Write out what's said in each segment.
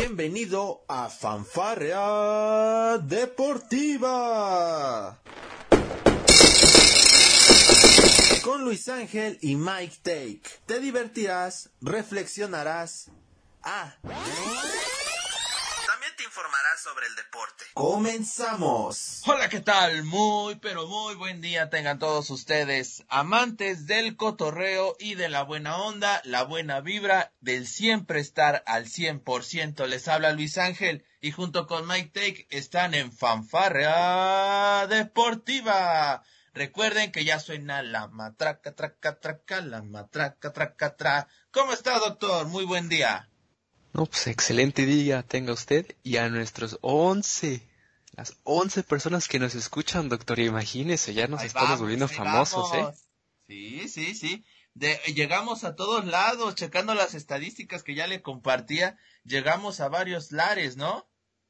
Bienvenido a Fanfarrea Deportiva. Con Luis Ángel y Mike Take. Te divertirás, reflexionarás. Ah. Sobre el deporte. Comenzamos. Hola, ¿qué tal? Muy, pero muy buen día tengan todos ustedes, amantes del cotorreo y de la buena onda, la buena vibra, del siempre estar al 100%. Les habla Luis Ángel y junto con Mike Take están en Fanfarrea Deportiva. Recuerden que ya suena la matraca, traca, traca, la matraca, traca, tra. ¿Cómo está, doctor? Muy buen día. No, pues excelente día tenga usted y a nuestros 11, las 11 personas que nos escuchan, doctor. Imagínese, ya nos Ahí estamos vamos, volviendo famosos, vamos. ¿eh? Sí, sí, sí. De- llegamos a todos lados, checando las estadísticas que ya le compartía, llegamos a varios lares, ¿no?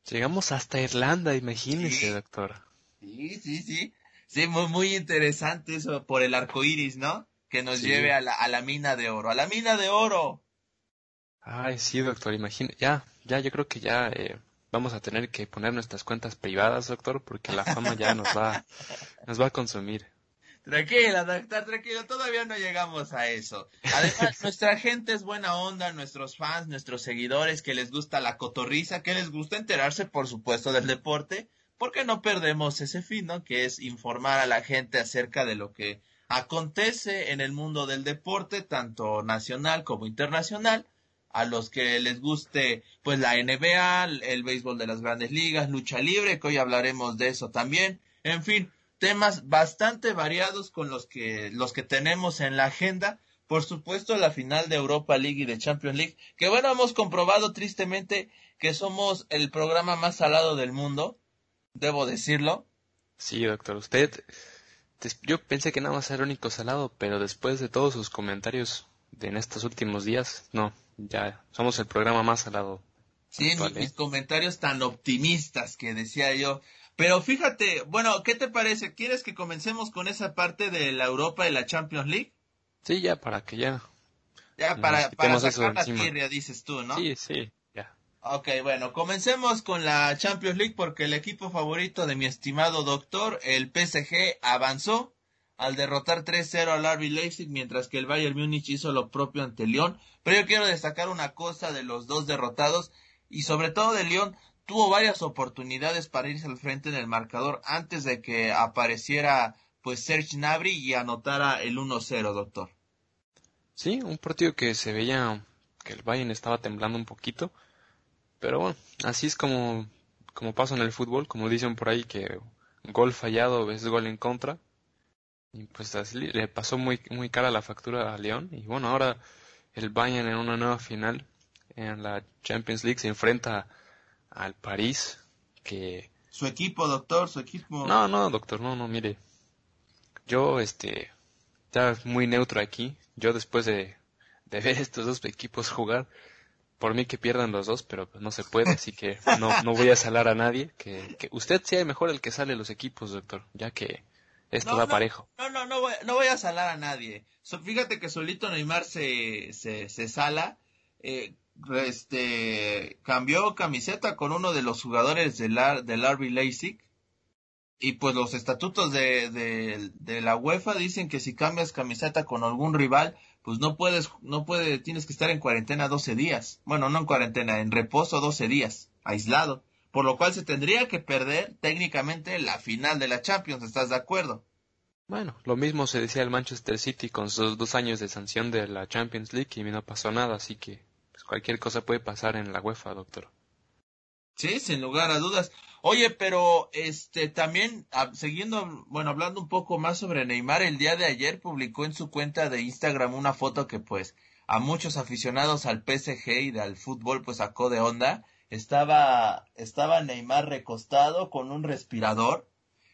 Llegamos hasta Irlanda, imagínese, Sí. doctor. Sí, sí, sí. Sí, muy, muy interesante eso por el arco iris, ¿no? Que nos Sí. lleve a la, a la mina de oro. ¡A la mina de oro! Ay, sí, doctor, imagínese. Ya, ya, yo creo que ya eh, vamos a tener que poner nuestras cuentas privadas, doctor, porque la fama ya nos va, nos va a consumir. Tranquila, doctor, tranquilo, todavía no llegamos a eso. Además, nuestra gente es buena onda, nuestros fans, nuestros seguidores, que les gusta la cotorriza, que les gusta enterarse, por supuesto, del deporte, porque no perdemos ese fin, ¿no? Que es informar a la gente acerca de lo que acontece en el mundo del deporte, tanto nacional como internacional, a los que les guste, pues, la NBA, el, béisbol de las grandes ligas, lucha libre, que hoy hablaremos de eso también, en fin, temas bastante variados con los que los que tenemos en la agenda. Por supuesto, la final de Europa League y de Champions League, que bueno, hemos comprobado tristemente que somos el programa más salado del mundo, debo decirlo. Sí, doctor, usted, yo pensé que nada más era único salado, pero después de todos sus comentarios de en estos últimos días, no, ya somos el programa más salado. Sí, actual, mis, mis ¿eh? comentarios tan optimistas que decía yo. Pero fíjate, bueno, ¿qué te parece? ¿Quieres que comencemos con esa parte de la Europa y la Champions League? Sí, ya para que ya. Ya para, para sacar la tirria, dices tú, ¿no? Sí, sí, ya. Ok, bueno, comencemos con la Champions League porque el equipo favorito de mi estimado doctor, el PSG, avanzó al derrotar 3-0 al RB Leipzig, mientras que el Bayern Múnich hizo lo propio ante Lyon. Pero yo quiero destacar una cosa de los dos derrotados y sobre todo de Lyon, tuvo varias oportunidades para irse al frente en el marcador antes de que apareciera pues Serge Gnabry y anotara el 1-0, doctor. Sí, un partido que se veía que el Bayern estaba temblando un poquito, pero bueno, así es como, como pasa en el fútbol, como dicen por ahí que gol fallado es gol en contra. Y pues así le pasó muy, muy cara la factura a León. Y bueno, ahora el Bayern en una nueva final en la Champions League se enfrenta al París, que Su equipo, doctor, su equipo. No, no, doctor, no, no, mire. Yo, este, ya muy neutro aquí. Yo después de, de ver estos dos equipos jugar, por mí que pierdan los dos, pero pues no se puede, así que no, no voy a salar a nadie. Que, que usted sea mejor el que sale los equipos, doctor, ya que esto No, da no, parejo. No, no, no voy, no voy a salar a nadie. So- fíjate que solito Neymar se, se, se sala. eh, este, cambió camiseta con uno de los jugadores del, del RB Leipzig. Y pues los estatutos de, de, de la UEFA dicen que si cambias camiseta con algún rival, pues no puedes, no puede, tienes que estar en cuarentena 12 días. Bueno, no en cuarentena, en reposo 12 días, aislado. Por lo cual se tendría que perder técnicamente la final de la Champions, ¿estás de acuerdo? Bueno, lo mismo se decía el Manchester City con sus dos años de sanción de la Champions League y no pasó nada, así que pues, cualquier cosa puede pasar en la UEFA, doctor. Sí, sin lugar a dudas. Oye, pero este también siguiendo, bueno, hablando un poco más sobre Neymar, el día de ayer publicó en su cuenta de Instagram una foto que pues a muchos aficionados al PSG y al fútbol pues sacó de onda. Estaba estaba Neymar recostado con un respirador.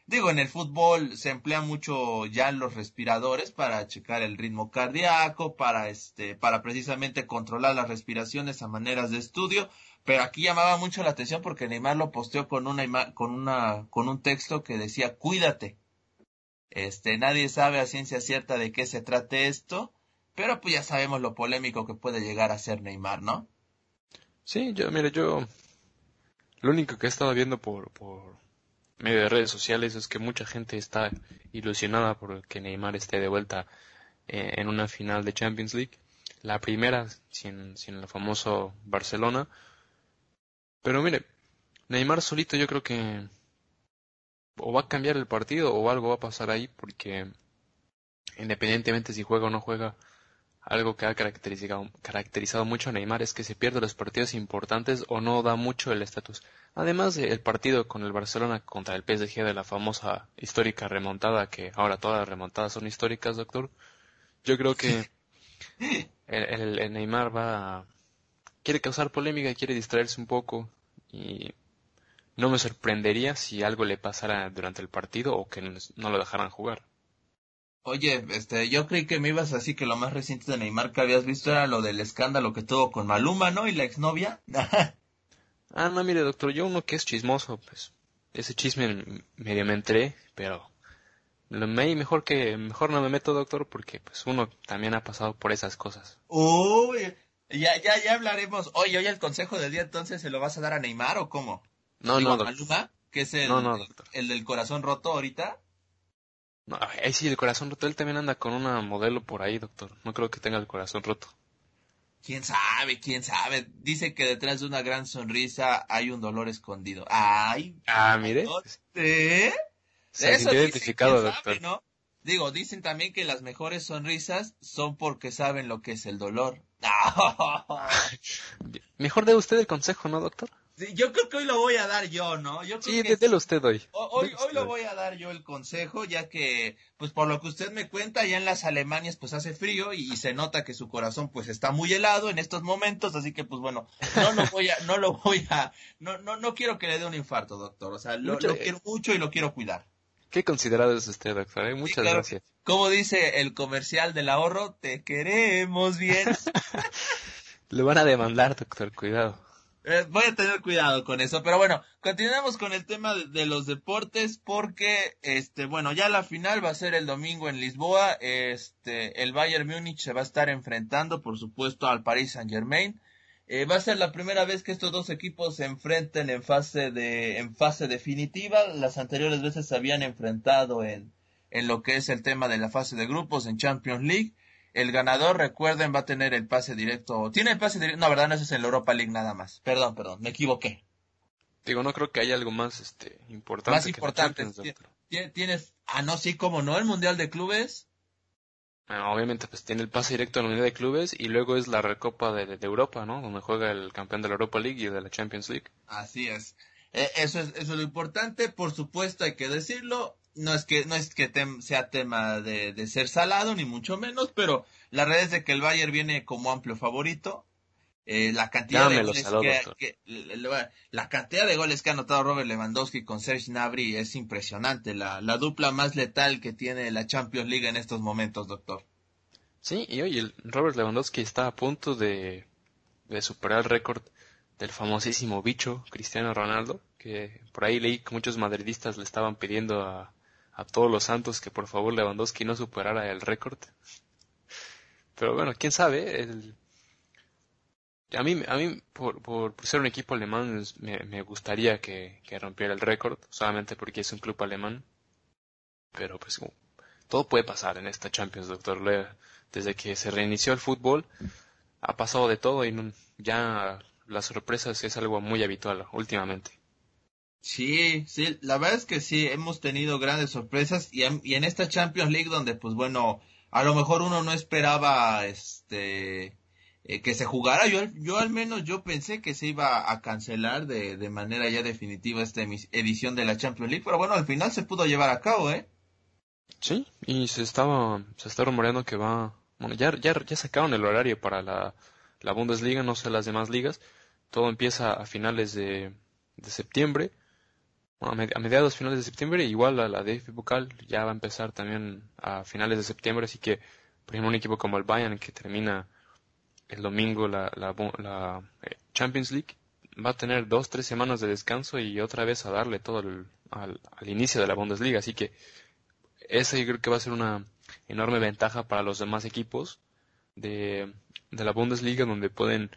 Digo, en el fútbol se emplea mucho ya los respiradores para checar el ritmo cardíaco, para este, para precisamente controlar las respiraciones a maneras de estudio. Pero aquí llamaba mucho la atención porque Neymar lo posteó con una con una con un texto que decía cuídate. Este, nadie sabe a ciencia cierta de qué se trate esto, pero pues ya sabemos lo polémico que puede llegar a ser Neymar, ¿no? Sí, yo, mire, yo lo único que he estado viendo por, por medio de redes sociales es que mucha gente está ilusionada por que Neymar esté de vuelta eh, en una final de Champions League. La primera sin, sin el famoso Barcelona. Pero mire, Neymar solito yo creo que o va a cambiar el partido o algo va a pasar ahí porque independientemente si juega o no juega, algo que ha caracterizado, caracterizado mucho a Neymar es que se pierde los partidos importantes o no da mucho el estatus. Además del partido con el Barcelona contra el PSG de la famosa histórica remontada, que ahora todas las remontadas son históricas, doctor, yo creo que el, el Neymar va a, quiere causar polémica, quiere distraerse un poco y no me sorprendería si algo le pasara durante el partido o que no lo dejaran jugar. Oye, este, yo creí que me ibas así que lo más reciente de Neymar que habías visto era lo del escándalo que tuvo con Maluma, ¿no? Y la exnovia. ah, no, mire, doctor, yo uno que es chismoso, pues, ese chisme medio me entré, pero me mejor que, mejor no me meto, doctor, porque pues uno también ha pasado por esas cosas. Uy, ya, ya, ya hablaremos. Oye, oye, el consejo del día entonces se lo vas a dar a Neymar o cómo? No, no, doctor. Maluma, que es el, el del corazón roto ahorita. No, ahí sí, el corazón roto. Él también anda con una modelo por ahí, doctor. No creo que tenga el corazón roto. ¿Quién sabe? ¿Quién sabe? Dice que detrás de una gran sonrisa hay un dolor escondido. ¡Ay! Ah, mire. ¿Eh? Se Eso identificado, doctor. ¿no? Digo, dicen también que las mejores sonrisas son porque saben lo que es el dolor. Mejor de usted el consejo, ¿no, doctor? Yo creo que hoy lo voy a dar yo, ¿no? Yo sí, délo usted hoy. Hoy, hoy lo voy a dar yo el consejo, ya que, pues por lo que usted me cuenta, ya en las Alemanias pues hace frío y, se nota que su corazón pues está muy helado en estos momentos, así que pues bueno, no lo voy a, no lo voy a, no, no, no quiero que le dé un infarto, doctor, o sea, lo, quiero mucho y lo quiero cuidar. Qué considerado es usted, doctor, ¿eh? muchas gracias. Como dice el comercial del ahorro, te queremos bien. Le van a demandar, doctor, cuidado. Eh, voy a tener cuidado con eso, pero bueno, continuamos con el tema de, los deportes porque, este, bueno, ya la final va a ser el domingo en Lisboa, este, el Bayern Múnich se va a estar enfrentando, por supuesto, al Paris Saint Germain. Eh, va a ser la primera vez que estos dos equipos se enfrenten en fase de, en fase definitiva. Las anteriores veces se habían enfrentado en, en lo que es el tema de la fase de grupos en Champions League. El ganador, recuerden, va a tener el pase directo. Tiene el pase directo. No, verdad, no, ese es en la Europa League nada más. Perdón, perdón, me equivoqué. Digo, no creo que haya algo más este, importante. Más importante. Tienes, ah, no, sí, como no, el Mundial de Clubes. obviamente, pues tiene el pase directo al Mundial de Clubes y luego es la Recopa de, Europa, ¿no? Donde juega el campeón de la Europa League y de la Champions League. Así es. E, eso es, eso es lo importante. Por supuesto, hay que decirlo no es que no es que sea tema de, de, ser salado ni mucho menos pero la realidad es de que el Bayern viene como amplio favorito. Eh, la cantidad de goles que, la cantidad de goles que ha anotado Robert Lewandowski con Serge Gnabry es impresionante. La, la dupla más letal que tiene la Champions League en estos momentos doctor. Sí y oye Robert Lewandowski está a punto de, de superar el récord del famosísimo bicho Cristiano Ronaldo que por ahí leí que muchos madridistas le estaban pidiendo a a todos los santos que por favor Lewandowski no superara el récord. Pero bueno, quién sabe. El... A mí, a mí por, por, ser un equipo alemán, me, gustaría que, que, rompiera el récord, solamente porque es un club alemán. Pero pues todo puede pasar en esta Champions, doctor Lea. Desde que se reinició el fútbol, ha pasado de todo y ya las sorpresas es algo muy habitual últimamente. Sí, sí, la verdad es que sí, hemos tenido grandes sorpresas y, en esta Champions League donde pues bueno, a lo mejor uno no esperaba este eh, que se jugara, yo, yo al menos yo pensé que se iba a cancelar de, de manera ya definitiva esta edición de la Champions League, pero bueno, al final se pudo llevar a cabo, ¿eh? Sí, y se estaba, se está rumoreando que va, bueno, ya, ya, ya sacaron el horario para la, la Bundesliga, no sé las demás ligas, todo empieza a finales de, de septiembre, a mediados, finales de septiembre, igual la, la DF Vocal ya va a empezar también a finales de septiembre, así que, por ejemplo, un equipo como el Bayern que termina el domingo la, la, eh, Champions League va a tener dos, tres semanas de descanso y otra vez a darle todo al, al, inicio de la Bundesliga, así que esa yo creo que va a ser una enorme ventaja para los demás equipos de la Bundesliga donde pueden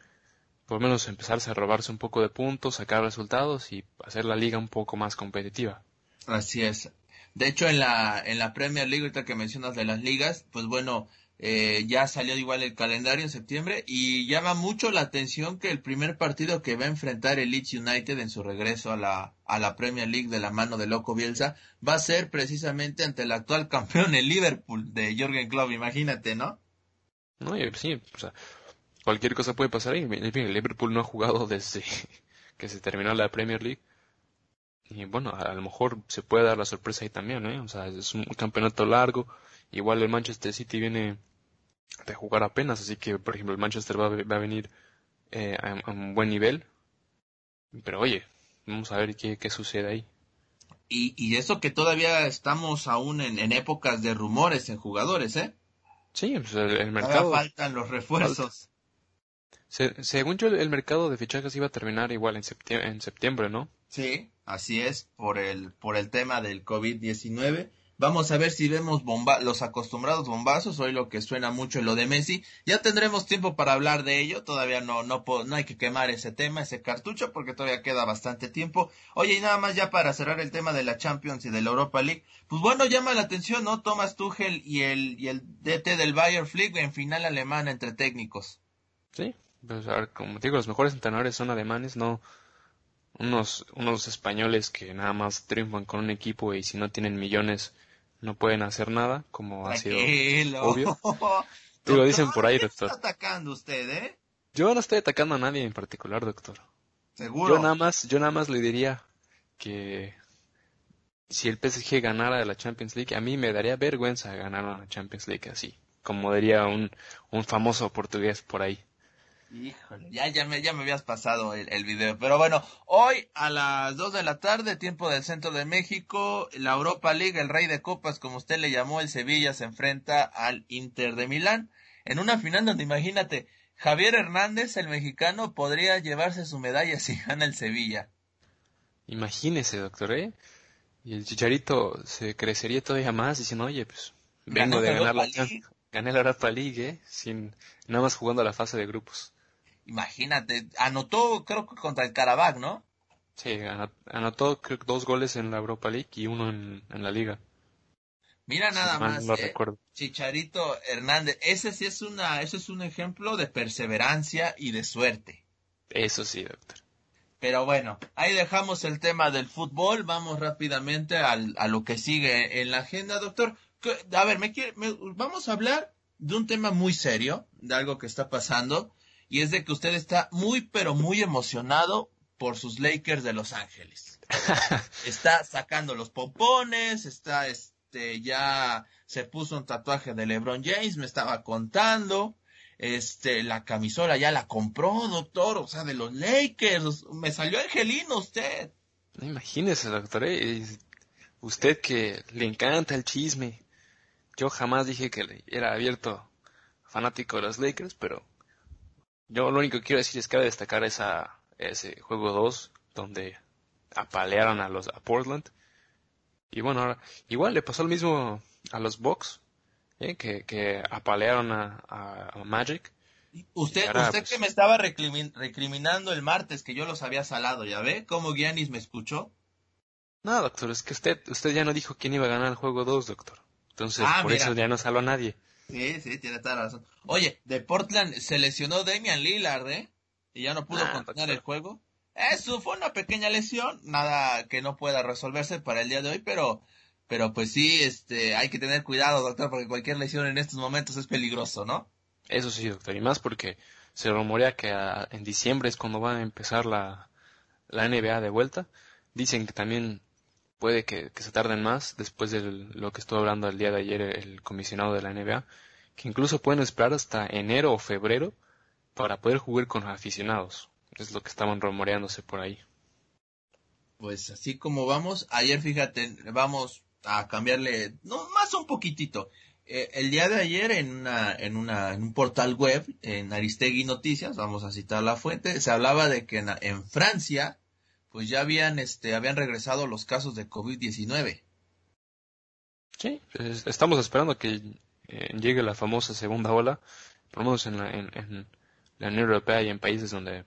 por lo menos empezarse a robarse un poco de puntos, sacar resultados y hacer la liga un poco más competitiva. Así es. De hecho, en la, en la Premier League, ahorita que mencionas de las ligas, pues bueno, eh, ya salió igual el calendario en septiembre y llama mucho la atención que el primer partido que va a enfrentar el Leeds United en su regreso a la, a la Premier League de la mano de Loco Bielsa va a ser precisamente ante el actual campeón, el Liverpool de Jürgen Klopp, imagínate, ¿no? No, sí, o sea, cualquier cosa puede pasar ahí. El Liverpool no ha jugado desde que se terminó la Premier League. Y bueno, a, lo mejor se puede dar la sorpresa ahí también, ¿eh? O sea, es un campeonato largo. Igual el Manchester City viene de jugar apenas, así que, por ejemplo, el Manchester va, a venir eh, a, un buen nivel. Pero oye, vamos a ver qué, qué sucede ahí. Y, y eso que todavía estamos aún en, épocas de rumores en jugadores, ¿eh? Sí, pues el, mercado. faltan los refuerzos. Según yo, el, mercado de fichajes iba a terminar igual en septiembre, ¿no? Sí, así es, por el, por el tema del COVID-19. Vamos a ver si vemos los acostumbrados bombazos, hoy lo que suena mucho es lo de Messi. Ya tendremos tiempo para hablar de ello, todavía no, no, hay que quemar ese tema, ese cartucho, porque todavía queda bastante tiempo. Oye, y nada más ya para cerrar el tema de la Champions y de la Europa League, pues bueno, llama la atención, ¿no? Thomas Tuchel y el, y el DT del Bayern Flick en final alemán entre técnicos. Sí, pues a ver, como digo, los mejores entrenadores son alemanes, no unos, unos españoles que nada más triunfan con un equipo y si no tienen millones no pueden hacer nada, como ha sido obvio. Tú lo dicen por ahí, doctor. está atacando usted, eh? Yo no estoy atacando a nadie en particular, doctor. Seguro. Yo nada más, yo nada más le diría que si el PSG ganara de la Champions League, a mí me daría vergüenza ganar una Champions League así, como diría un, un famoso portugués por ahí. Híjole, ya, ya, me, ya me habías pasado el, el, video. Pero bueno, hoy a las 2 de la tarde, tiempo del centro de México, la Europa League, el rey de copas, como usted le llamó, el Sevilla se enfrenta al Inter de Milán. En una final donde imagínate, Javier Hernández, el mexicano, podría llevarse su medalla si gana el Sevilla. Imagínese, doctor, ¿eh? Y el Chicharito se crecería todavía más diciendo, oye, pues vengo de ganar la, gané la Europa League, ¿eh? Sin, nada más jugando a la fase de grupos. Imagínate, anotó creo que contra el Karabakh, ¿no? Sí, anotó creo, dos goles en la Europa League y uno en, la Liga. Mira nada más, eh, Chicharito Hernández, ese sí es una, ese es un ejemplo de perseverancia y de suerte. Eso sí, doctor. Pero bueno, ahí dejamos el tema del fútbol, vamos rápidamente al, a lo que sigue en la agenda, doctor. A ver, me, quiere, vamos a hablar de un tema muy serio, de algo que está pasando, y es de que usted está muy, pero muy emocionado por sus Lakers de Los Ángeles. está sacando los pompones, está, este, ya se puso un tatuaje de LeBron James, me estaba contando, este, la camisola ya la compró, doctor, o sea, de los Lakers, me salió angelino usted. Imagínese, doctor, eh, usted que le encanta el chisme. Yo jamás dije que era abierto fanático de los Lakers, pero yo lo único que quiero decir es que cabe destacar esa, ese juego 2 donde apalearon a los a Portland. Y bueno, ahora, igual le pasó lo mismo a los Bucks, ¿eh? que, que apalearon a, a, Magic. Usted, usted pues que me estaba recriminando el martes que yo los había salado, ¿ya ve? ¿Cómo Giannis me escuchó? No, doctor, es que usted, usted ya no dijo quién iba a ganar el juego 2, doctor. Entonces, ah, por eso ya no salvo a nadie. Sí, sí, tiene toda la razón. Oye, de Portland se lesionó Damian Lillard, ¿eh? Y ya no pudo ah, continuar el juego. Eso fue una pequeña lesión, nada que no pueda resolverse para el día de hoy, pero, pero pues sí, este, hay que tener cuidado, doctor, porque cualquier lesión en estos momentos es peligroso, ¿no? Eso sí, doctor, y más porque se rumorea que en diciembre es cuando va a empezar la, la NBA de vuelta. Dicen que también puede que, se tarden más después de lo que estuvo hablando el día de ayer el comisionado de la NBA, que incluso pueden esperar hasta enero o febrero para poder jugar con aficionados. Es lo que estaban rumoreándose por ahí. Pues así como vamos, ayer fíjate, vamos a cambiarle, no, más un poquitito. Eh, el día de ayer en una, en una, en un portal web, en Aristegui Noticias, vamos a citar la fuente, se hablaba de que en Francia, pues ya habían, este, habían regresado los casos de COVID-19. Sí, estamos esperando que eh, llegue la famosa segunda ola, por lo menos en la, en, la Unión Europea y en países donde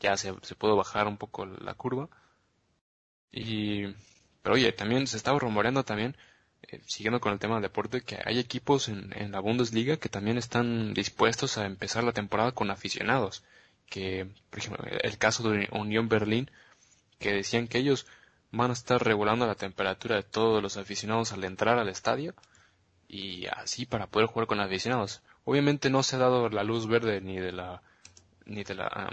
ya se, se pudo bajar un poco la curva. Y, pero oye, también se estaba rumoreando también, eh, siguiendo con el tema del deporte, que hay equipos en, en la Bundesliga que también están dispuestos a empezar la temporada con aficionados. Que, por ejemplo, el caso de Unión Berlín, que decían que ellos van a estar regulando la temperatura de todos los aficionados al entrar al estadio y así para poder jugar con aficionados. Obviamente no se ha dado la luz verde ni de la ni de la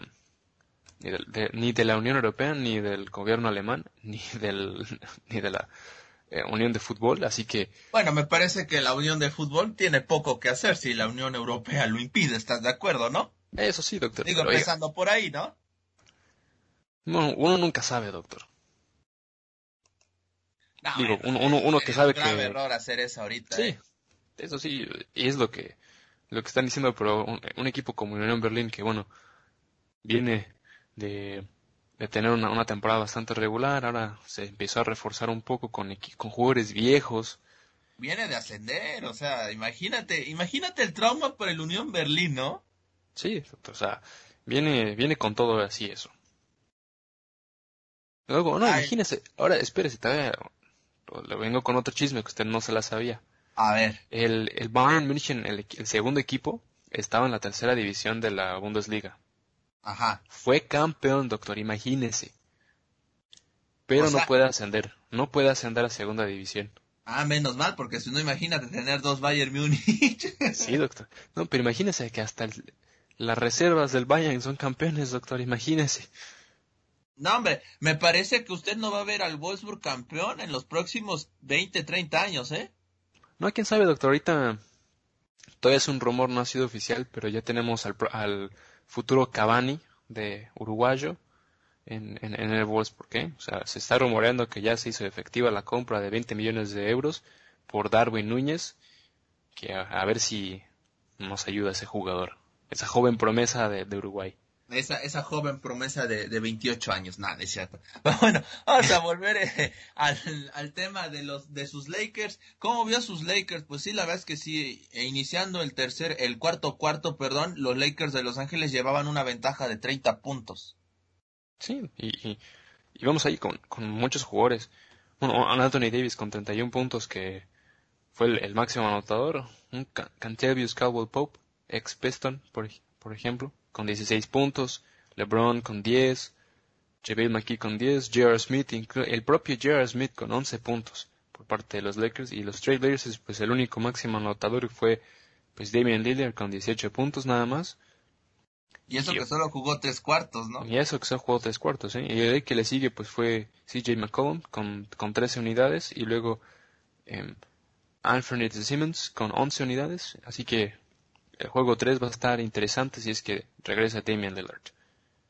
ni, de, ni de la Unión Europea ni del gobierno alemán ni del ni de la eh, Unión de Fútbol, así que bueno, me parece que la Unión de Fútbol tiene poco que hacer si la Unión Europea lo impide, ¿estás de acuerdo, no? Eso sí, doctor. Digo, empezando por ahí, ¿no? No, uno nunca sabe, doctor. Digo, uno, uno, que sabe que... Es error hacer eso ahorita. Sí, ¿eh? eso sí, y es lo que, lo que están diciendo, pero un, equipo como Unión Berlín, que bueno, viene de, de tener una, una, temporada bastante regular, ahora se empezó a reforzar un poco con, con jugadores viejos. Viene de ascender, o sea, imagínate, imagínate el trauma por el Unión Berlín, ¿no? Sí, o sea, viene, viene con todo así eso. Luego, no, imagínese, ahora espérese, todavía le vengo con otro chisme que usted no se la sabía. A ver. El, el Bayern München, el, segundo equipo, estaba en la tercera división de la Bundesliga. Ajá. Fue campeón, doctor, imagínese. Pero no puede ascender, no puede ascender a segunda división. Ah, menos mal, porque si no, imagínate tener dos Bayern Múnich. sí, doctor. No, pero imagínese que hasta las reservas del Bayern son campeones, doctor, imagínese. No, hombre, me parece que usted no va a ver al Wolfsburg campeón en los próximos 20, 30 años, ¿eh? No, quién sabe, doctor. Ahorita todavía es un rumor, no ha sido oficial, pero ya tenemos al, al futuro Cavani de uruguayo en, en, el Wolfsburg, ¿eh? O sea, se está rumoreando que ya se hizo efectiva la compra de 20 millones de euros por Darwin Núñez, que a, ver si nos ayuda ese jugador, esa joven promesa de Uruguay esa, esa joven promesa de, de 28 años, nada, es cierto. bueno, vamos a volver eh, al, al, tema de los de sus Lakers. ¿Cómo vio sus Lakers? Pues sí, la verdad es que sí, e iniciando el tercer, el cuarto cuarto, perdón, los Lakers de Los Ángeles llevaban una ventaja de 30 puntos. Sí, y, y, vamos ahí con, con muchos jugadores. Bueno, Anthony Davis con 31 puntos que fue el, máximo anotador. Un Cantavius Caldwell Pope, ex Piston, por, por ejemplo con 16 puntos, LeBron con 10, JaVale McKee con 10, J.R. Smith, el propio J.R. Smith con 11 puntos por parte de los Lakers y los Trailblazers, pues el único máximo anotador fue pues Damian Lillard con 18 puntos nada más. Y eso que solo jugó tres cuartos, ¿no? Y eso que solo jugó tres cuartos, ¿eh? Y el que le sigue pues fue CJ McCollum con, con 13 unidades y luego eh, Anthony Simmons con 11 unidades. Así que el juego 3 va a estar interesante si es que regresa Damian Lillard.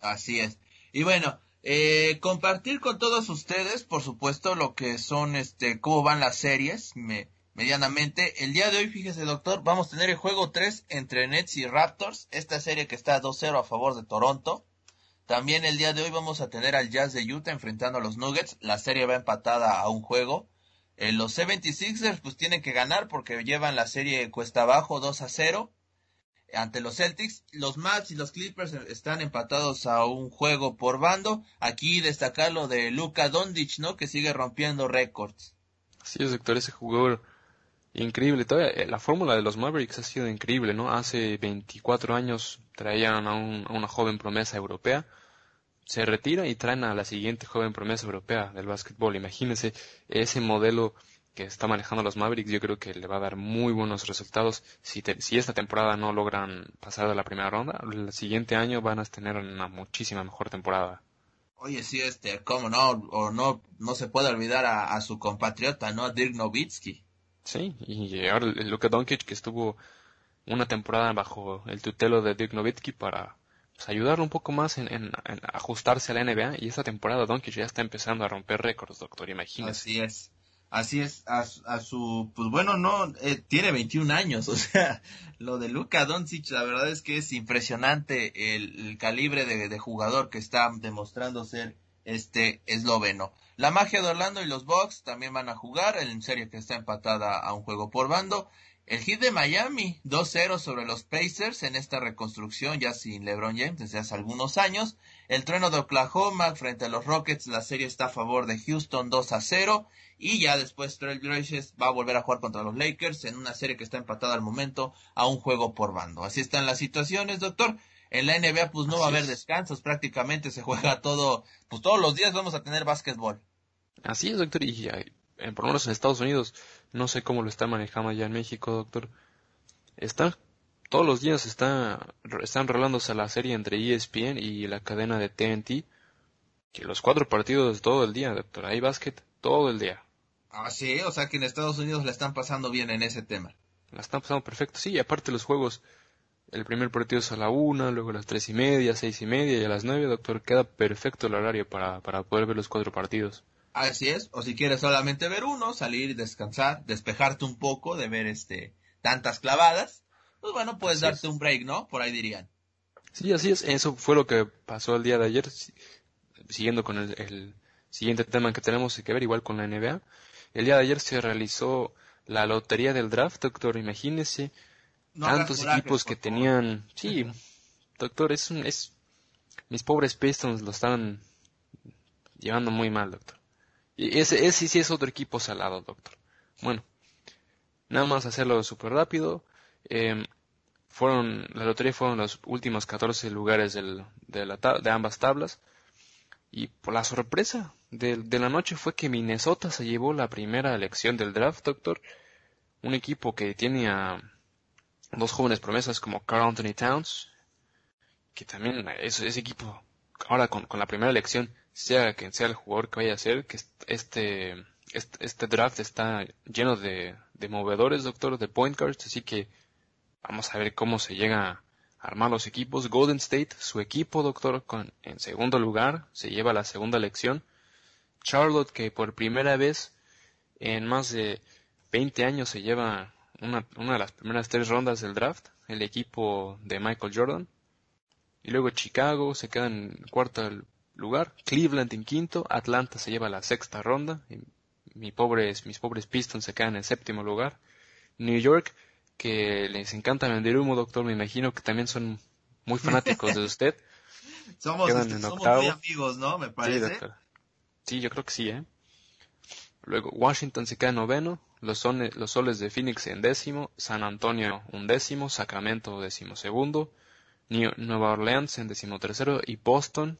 Así es. Y bueno, eh, compartir con todos ustedes, por supuesto, lo que son, este, cómo van las series, me, medianamente. El día de hoy, fíjese, doctor, vamos a tener el juego 3 entre Nets y Raptors, esta serie que está 2-0 a favor de Toronto. También el día de hoy vamos a tener al Jazz de Utah enfrentando a los Nuggets. La serie va empatada a un juego. Eh, los 76ers pues tienen que ganar porque llevan la serie cuesta abajo 2 a 0 ante los Celtics. Los Mavs y los Clippers están empatados a un juego por bando. Aquí destacar lo de Luka Doncic, ¿no? Que sigue rompiendo récords. Sí, doctor, ese jugador increíble. Todavía, eh, la fórmula de los Mavericks ha sido increíble, ¿no? Hace 24 años traían a, a una joven promesa europea. Se retira y traen a la siguiente joven promesa europea del básquetbol. Imagínense ese modelo que está manejando los Mavericks, yo creo que le va a dar muy buenos resultados. Si, si esta temporada no logran pasar de la primera ronda, el siguiente año van a tener una muchísima mejor temporada. Oye, sí, este, cómo no, o no, no se puede olvidar a, su compatriota, ¿no? Dirk Nowitzki. Sí, y ahora Luka Doncic que estuvo una temporada bajo el tutelo de Dirk Nowitzki para pues, ayudarlo un poco más en, ajustarse a la NBA y esta temporada Doncic ya está empezando a romper récords, doctor, imagínese. Así es. Así es, a, a su, pues bueno, no, eh, tiene 21 años, o sea, lo de Luka Doncic, la verdad es que es impresionante el, calibre de, de, jugador que está demostrando ser este esloveno. La magia de Orlando y los Bucks también van a jugar, en serie que está empatada a un juego por bando. El hit de Miami, 2-0 sobre los Pacers en esta reconstrucción ya sin LeBron James desde hace algunos años. El trueno de Oklahoma frente a los Rockets, la serie está a favor de Houston 2-0. Y ya después Trail Blazers va a volver a jugar contra los Lakers en una serie que está empatada al momento a un juego por bando. Así están las situaciones, doctor. En la NBA pues no va a haber descansos, prácticamente se juega todo, pues todos los días vamos a tener básquetbol. Así es, doctor, y en, por lo menos en Estados Unidos, no sé cómo lo están manejando allá en México, doctor. Están, todos los días está, están rolándose la serie entre ESPN y la cadena de TNT, que los cuatro partidos todo el día, doctor. Hay básquet todo el día. Ah, sí, o sea que en Estados Unidos la están pasando bien en ese tema. La están pasando perfecto, sí, y aparte los juegos, el primer partido es a la una, luego a las tres y media, seis y media y a las nueve, doctor, queda perfecto el horario para, para poder ver los cuatro partidos. Así es, o si quieres solamente ver uno, salir, descansar, despejarte un poco de ver este tantas clavadas, pues bueno, puedes darte un break, ¿no? Por ahí dirían. Sí, así es, eso fue lo que pasó el día de ayer, siguiendo con el, siguiente tema que tenemos que ver, igual con la NBA. El día de ayer se realizó la lotería del draft, doctor, imagínese, tantos equipos que tenían, sí, doctor, es, un, es, mis pobres Pistons lo estaban llevando muy mal, doctor. Y ese, ese sí es otro equipo salado, doctor. Bueno, nada más hacerlo súper rápido. Eh, fueron, la lotería fueron los últimos 14 lugares del, de, la, de ambas tablas. Y por la sorpresa de, la noche fue que Minnesota se llevó la primera elección del draft, doctor. Un equipo que tiene a dos jóvenes promesas como Carl Anthony Towns, que también ese equipo, ahora con, con la primera elección, sea quien sea el jugador que vaya a ser, que este, este, draft está lleno de, de, movedores, doctor, de point guards, así que vamos a ver cómo se llega a armar los equipos. Golden State, su equipo, doctor, con, en segundo lugar, se lleva la segunda elección. Charlotte, que por primera vez en más de 20 años se lleva una, una de las primeras tres rondas del draft, el equipo de Michael Jordan. Y luego Chicago se queda en cuarto lugar, Cleveland en quinto, Atlanta se lleva la sexta ronda, mi pobres, mis pobres Pistons se quedan en séptimo lugar, New York, que les encanta vender humo, doctor, me imagino que también son muy fanáticos de usted. somos, este, somos muy amigos, ¿no? Me parece. Sí, sí, yo creo que sí, ¿eh? Luego Washington se queda en noveno, los, los soles de Phoenix en décimo, San Antonio un décimo, Sacramento décimo segundo, Nueva Orleans en décimo tercero y Boston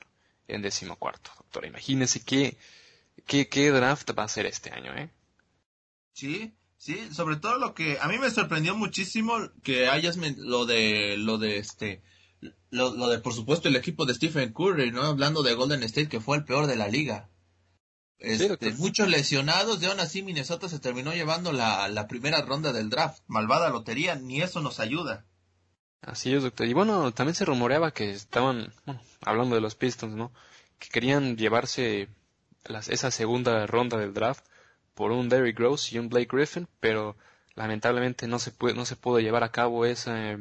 en decimocuarto, doctora. Imagínese qué, qué, qué draft va a ser este año, ¿eh? Sí, sí, sobre todo lo que a mí me sorprendió muchísimo que hayas lo de lo de este lo, lo, de por supuesto el equipo de Stephen Curry, ¿no? Hablando de Golden State que fue el peor de la liga. Este, muchos lesionados, de aún así Minnesota se terminó llevando la, la primera ronda del draft. Malvada lotería, ni eso nos ayuda. Así es, doctor. Y bueno, también se rumoreaba que estaban, bueno, hablando de los Pistons, ¿no? Que querían llevarse esa segunda ronda del draft por un Derrick Rose y un Blake Griffin, pero lamentablemente no se puede, no se pudo llevar a cabo ese,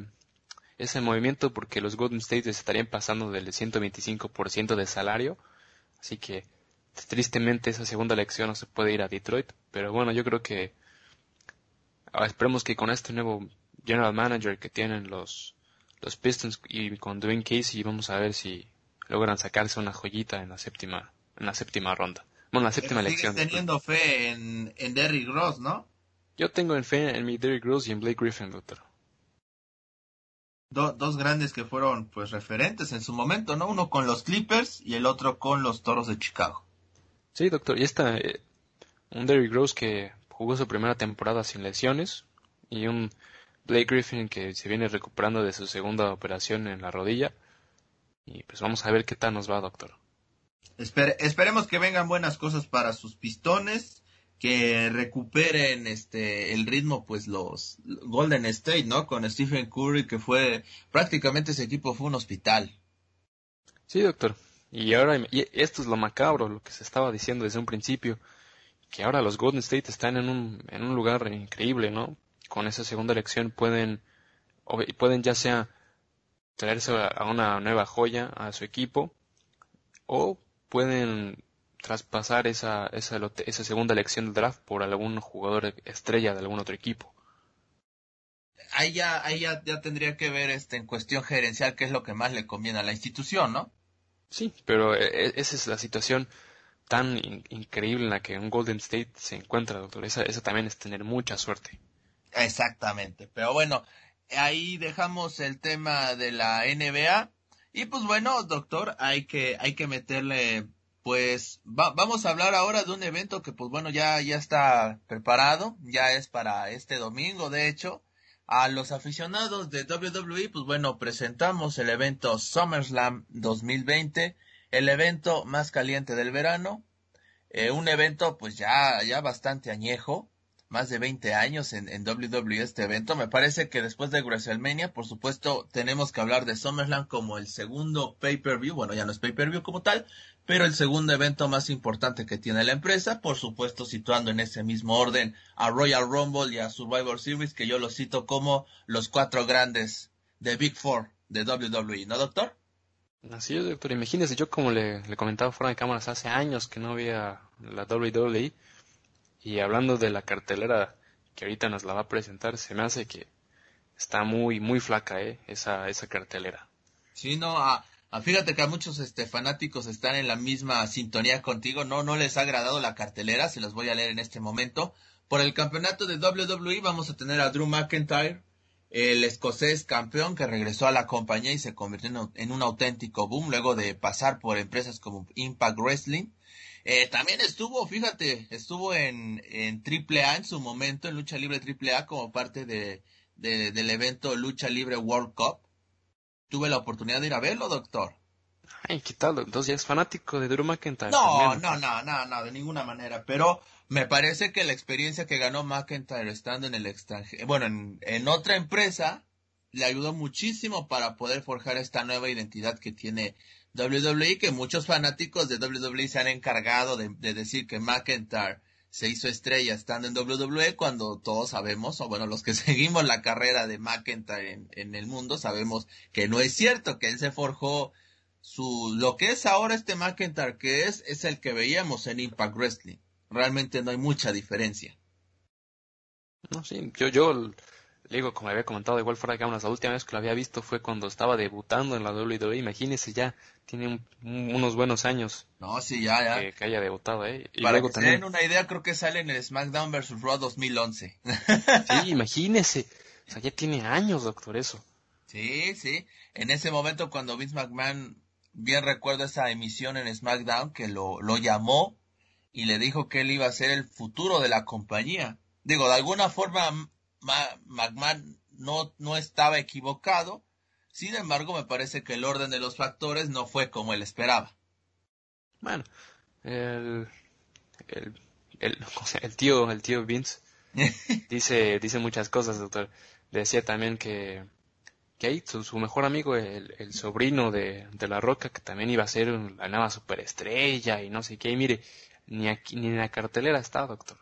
ese movimiento porque los Golden State estarían pasando del 125% de salario. Así que tristemente esa segunda elección no se puede ir a Detroit. Pero bueno, yo creo que ah, esperemos que con este nuevo general manager que tienen los, los Pistons y con Dwayne Casey vamos a ver si logran sacarse una joyita en la séptima, en la séptima ronda. Bueno, la séptima elección. teniendo fe en, en Derrick Ross, ¿no? Yo tengo fe en mi Derrick Rose y en Blake Griffin, doctor. dos grandes que fueron pues referentes en su momento, ¿no? Uno con los Clippers y el otro con los Toros de Chicago. Sí, doctor. Y esta, eh, un Derrick Rose que jugó su primera temporada sin lesiones y un Blake Griffin que se viene recuperando de su segunda operación en la rodilla. Y pues vamos a ver qué tal nos va, doctor. esperemos que vengan buenas cosas para sus pistones, que recuperen este el ritmo, pues los Golden State, ¿no? Con Stephen Curry, que fue prácticamente ese equipo fue un hospital. Sí, doctor. Y ahora, y esto es lo macabro, lo que se estaba diciendo desde un principio, que ahora los Golden State están en un, en un lugar increíble, ¿no? Con esa segunda elección pueden, pueden ya sea traerse a una nueva joya a su equipo o pueden traspasar esa, esa, esa segunda elección del draft por algún jugador estrella de algún otro equipo. ahí ya, ahí ya, ya tendría que ver este en cuestión gerencial qué es lo que más le conviene a la institución, ¿no? Sí, pero e, e, esa es la situación tan increíble en la que un Golden State se encuentra, doctor. Esa, esa también es tener mucha suerte. Exactamente. Pero bueno, ahí dejamos el tema de la NBA. Y pues bueno, doctor, hay que, hay que meterle, pues, vamos a hablar ahora de un evento que pues bueno, ya, ya está preparado, ya es para este domingo, de hecho. A los aficionados de WWE, pues bueno, presentamos el evento SummerSlam 2020, el evento más caliente del verano, eh, un evento pues ya, ya bastante añejo, más de 20 años en, en WWE este evento. Me parece que después de WrestleMania, por supuesto, tenemos que hablar de SummerSlam como el segundo pay-per-view. Bueno, ya no es pay-per-view como tal, pero el segundo evento más importante que tiene la empresa. Por supuesto, situando en ese mismo orden a Royal Rumble y a Survivor Series, que yo lo cito como los cuatro grandes de Big Four de WWE, ¿no, doctor? Así es, doctor. Imagínese, yo como le, le comentaba fuera de cámaras hace años que no había la WWE y hablando de la cartelera que ahorita nos la va a presentar, se me hace que está muy, muy flaca, ¿eh? Esa, esa cartelera. Sí, no, a, fíjate que a muchos este, fanáticos están en la misma sintonía contigo, no, no les ha agradado la cartelera, se los voy a leer en este momento. Por el campeonato de WWE vamos a tener a Drew McIntyre, el escocés campeón que regresó a la compañía y se convirtió en un auténtico boom luego de pasar por empresas como Impact Wrestling. Eh, también estuvo, fíjate, estuvo en, en AAA en su momento, en Lucha Libre AAA, como parte de, del evento Lucha Libre World Cup. Tuve la oportunidad de ir a verlo, doctor. Ay, ¿qué tal? Entonces es fanático de Drew McIntyre. No, no, no, no, no, de ninguna manera. Pero me parece que la experiencia que ganó McIntyre estando en el extranjero, bueno, en, en otra empresa, le ayudó muchísimo para poder forjar esta nueva identidad que tiene WWE, que muchos fanáticos de WWE se han encargado de, decir que McIntyre se hizo estrella estando en WWE cuando todos sabemos, o bueno, los que seguimos la carrera de McIntyre en, el mundo, sabemos que no es cierto, que él se forjó su, lo que es ahora este McIntyre que es, es el que veíamos en Impact Wrestling. Realmente no hay mucha diferencia. No, sí, yo, yo le digo, como había comentado igual fuera de cámaras, la última vez que lo había visto fue cuando estaba debutando en la WWE. Imagínese ya, tiene unos buenos años. No, sí, ya, ya. Que, haya debutado, ¿eh? Y Para que también... una idea, creo que sale en el SmackDown vs. Raw 2011. sí, imagínese. O sea, ya tiene años, doctor, eso. Sí, sí. En ese momento cuando Vince McMahon, bien recuerdo esa emisión en SmackDown, que lo, lo llamó y le dijo que él iba a ser el futuro de la compañía. Digo, de alguna forma McMahon no, no estaba equivocado, sin embargo me parece que el orden de los factores no fue como él esperaba. Bueno, el, el, el, el tío, el tío Vince dice, dice muchas cosas, doctor. Decía también que, que ahí su, mejor amigo, el, el sobrino de, de, La Roca, que también iba a ser la nueva superestrella y no sé qué, y mire, ni aquí, ni en la cartelera está, doctor.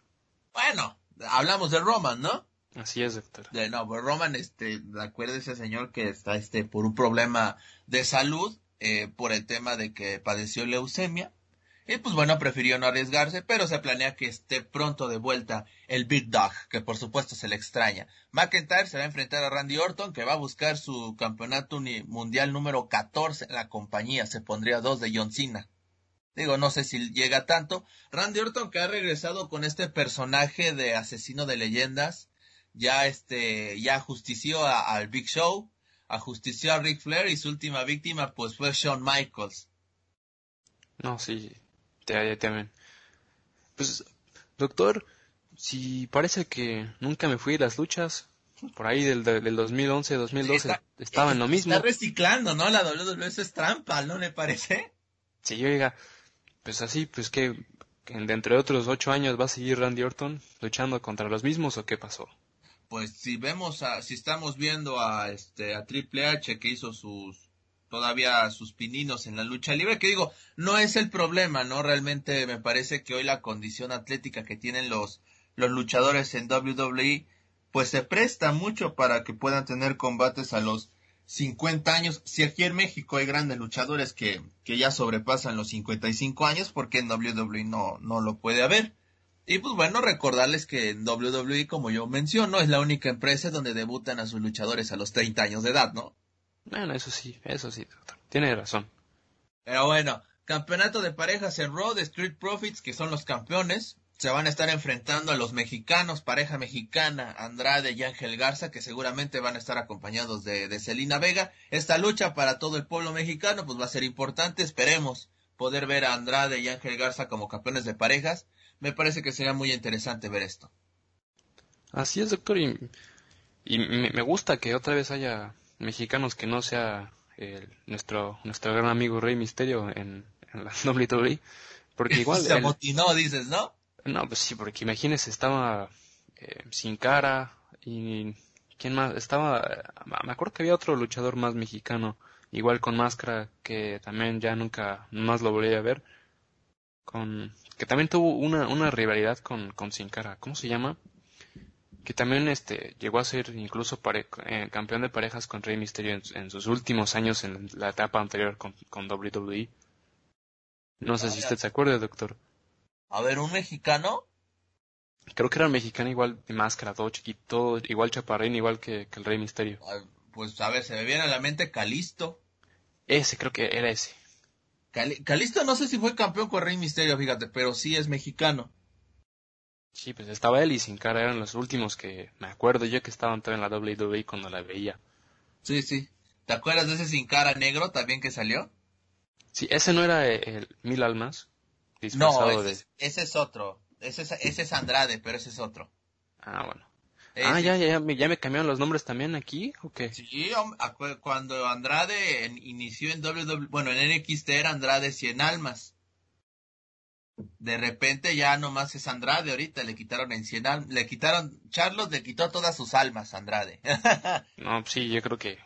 Bueno, hablamos de Roman, ¿no? Así es, doctor. De, no, pues Roman, este, ese señor que está, este, por un problema de salud, eh, por el tema de que padeció leucemia. Y pues bueno, prefirió no arriesgarse, pero se planea que esté pronto de vuelta el Big Dog, que por supuesto se le extraña. McIntyre se va a enfrentar a Randy Orton, que va a buscar su campeonato mundial número 14 en la compañía. Se pondría dos de John Cena. Digo, no sé si llega tanto. Randy Orton que ha regresado con este personaje de asesino de leyendas ya este, ya justició al Big Show, ajustició a Ric Flair y su última víctima pues fue Shawn Michaels. No, sí, te también. Pues, doctor, si parece que nunca me fui de las luchas, por ahí del, del 2011, 2012, estaba en lo mismo. Está reciclando, ¿no? La WWE es trampa, ¿no le parece? Sí, oiga, pues así, pues que, que dentro de otros ocho años va a seguir Randy Orton luchando contra los mismos o qué pasó? Pues si vemos a, si estamos viendo a este, a Triple H que hizo sus, todavía sus pininos en la lucha libre, que digo, no es el problema, ¿no? Realmente me parece que hoy la condición atlética que tienen los, los luchadores en WWE, pues se presta mucho para que puedan tener combates a los 50 años. Si aquí en México hay grandes luchadores que, ya sobrepasan los 55 años, porque en WWE no, no lo puede haber? Y pues bueno, recordarles que en WWE, como yo menciono, es la única empresa donde debutan a sus luchadores a los 30 años de edad, ¿no? Bueno, eso sí, eso sí, doctor. Tiene razón. Pero bueno, campeonato de parejas en Raw de Street Profits, que son los campeones. Se van a estar enfrentando a los mexicanos, pareja mexicana, Andrade y Ángel Garza, que seguramente van a estar acompañados de, de Celina Vega. Esta lucha para todo el pueblo mexicano, pues va a ser importante. Esperemos poder ver a Andrade y Ángel Garza como campeones de parejas me parece que sería muy interesante ver esto. Así es, doctor, y, me, gusta que otra vez haya mexicanos que no sea nuestro nuestro gran amigo Rey Misterio en, la WWE, porque igual... Se amotinó, dices, ¿no? No, pues sí, porque imagínese, estaba eh, sin cara y... ¿Quién más? Estaba... Me acuerdo que había otro luchador más mexicano, igual con máscara, que también ya nunca más lo volví a ver, con que también tuvo una, una rivalidad con, con Sin Cara. ¿Cómo se llama? Que también este, llegó a ser incluso eh, campeón de parejas con Rey Mysterio en, sus últimos años en la etapa anterior con, con WWE. No sé si usted se acuerda, doctor. A ver, ¿un mexicano? Creo que era un mexicano igual de máscara, todo chiquito, igual chaparrín, igual que, que el Rey Misterio. Pues a ver, se me viene a la mente Calisto. Ese, creo que era ese. Calisto no sé si fue campeón con Rey Misterio, fíjate, pero sí es mexicano. Sí, pues estaba él y Sin Cara eran los últimos que me acuerdo yo que estaban todavía en la WWE cuando la veía. Sí, sí. ¿Te acuerdas de ese Sin Cara negro también que salió? Sí, ese no era el, Mil Almas. No, ese, ese es otro. Ese es, ese es Andrade, pero ese es otro. Ah, bueno ah, ya, ya, ya, me cambiaron los nombres también aquí, ¿o qué? Sí, cuando Andrade inició en WWE, bueno, en NXT era Andrade 100 almas. De repente ya nomás es Andrade ahorita, le quitaron en 100 almas, le quitaron, Charlos le quitó todas sus almas a Andrade. no, sí, yo creo que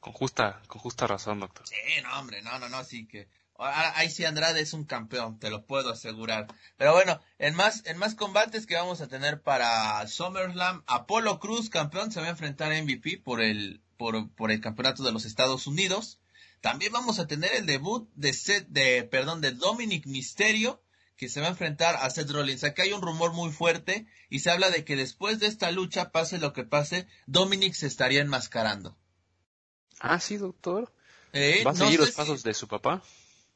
con justa, con justa razón, doctor. Sí, no, hombre, no, no, no, sí que Ahí sí Andrade es un campeón, te lo puedo asegurar. Pero bueno, en más, en más combates que vamos a tener para SummerSlam, Apolo Cruz, campeón, se va a enfrentar a MVP por el, por, por el campeonato de los Estados Unidos. También vamos a tener el debut de Seth, de, perdón, de Dominic Misterio, que se va a enfrentar a Seth Rollins. Aquí hay un rumor muy fuerte y se habla de que después de esta lucha, pase lo que pase, Dominic se estaría enmascarando. Ah, sí, doctor. Eh, ¿Va a seguir los pasos de su papá?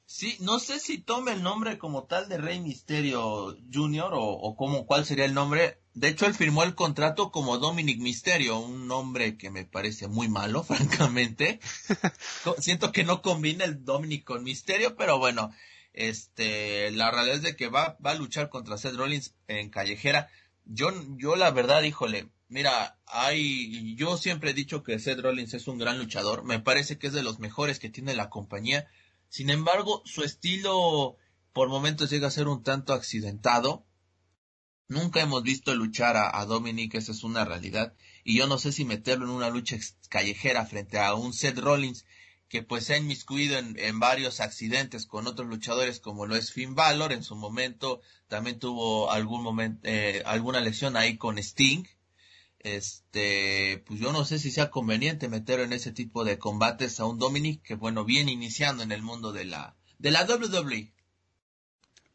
Sí, no sé si tome el nombre como tal de Rey Misterio Jr. o, o como, cuál sería el nombre. De hecho, él firmó el contrato como Dominic Misterio, un nombre que me parece muy malo, francamente. Siento que no combina el Dominic con Misterio, pero bueno, este, la realidad es de que va, va a luchar contra Seth Rollins en callejera. Yo, yo la verdad, híjole, mira, hay, yo siempre he dicho que Seth Rollins es un gran luchador. Me parece que es de los mejores que tiene la compañía sin embargo, su estilo por momentos llega a ser un tanto accidentado. Nunca hemos visto luchar a, Dominic, esa es una realidad. Y yo no sé si meterlo en una lucha callejera frente a un Seth Rollins que pues se ha inmiscuido en, en, varios accidentes con otros luchadores como lo es Finn Balor en su momento también tuvo algún momento eh, alguna lesión ahí con Sting este, pues yo no sé si sea conveniente meter en ese tipo de combates a un Dominic que bueno, viene iniciando en el mundo de la, de la WWE.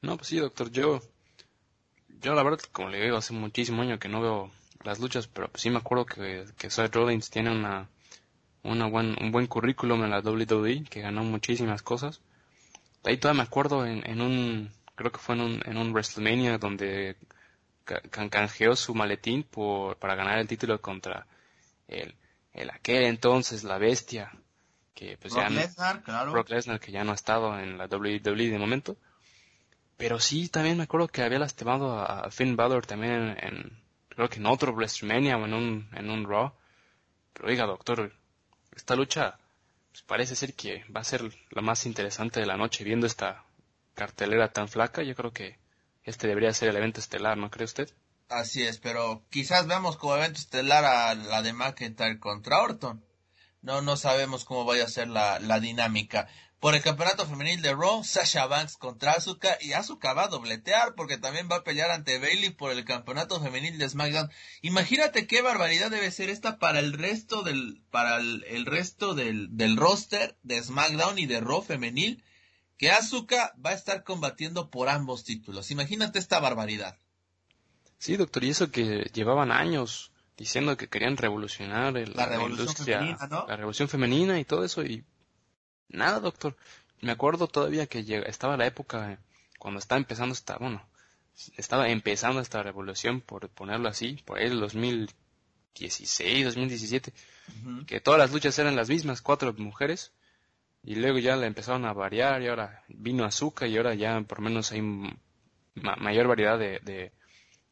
No, pues sí, doctor, yo, yo la verdad, como le digo, hace muchísimo año que no veo las luchas, pero pues sí me acuerdo que, que Seth Rollins tiene una, una buen, un buen currículum en la WWE, que ganó muchísimas cosas. Ahí todavía me acuerdo en, en un, creo que fue en un, en un WrestleMania donde canjeó su maletín por, para ganar el título contra el, el aquel entonces, la bestia, que pues Brock Lesnar, claro. Brock Lesnar, que ya no ha estado en la WWE de momento. Pero sí, también me acuerdo que había lastimado a, Finn Balor también en, creo que en otro WrestleMania o en un, en un Raw. Pero oiga, doctor, esta lucha pues, parece ser que va a ser la más interesante de la noche viendo esta cartelera tan flaca. Yo creo que este debería ser el evento estelar, ¿no cree usted? Así es, pero quizás veamos como evento estelar a la de McIntyre contra Orton. No, no sabemos cómo vaya a ser la, la dinámica. Por el campeonato femenil de Raw, Sasha Banks contra Asuka y Asuka va a dobletear porque también va a pelear ante Bailey por el campeonato femenil de SmackDown. Imagínate qué barbaridad debe ser esta para el resto del, para el, el resto del, del roster de SmackDown y de Raw femenil que Asuka va a estar combatiendo por ambos títulos. Imagínate esta barbaridad. Sí, doctor, y eso que llevaban años diciendo que querían revolucionar la, revolución femenina, la revolución femenina y todo eso y nada, doctor. Me acuerdo todavía que estaba la época cuando estaba empezando esta, bueno, estaba empezando esta revolución, por ponerlo así, por el 2016, 2017, que todas las luchas eran las mismas, cuatro mujeres, y luego ya la empezaron a variar, y ahora vino Azúcar, y ahora ya por lo menos hay mayor variedad de,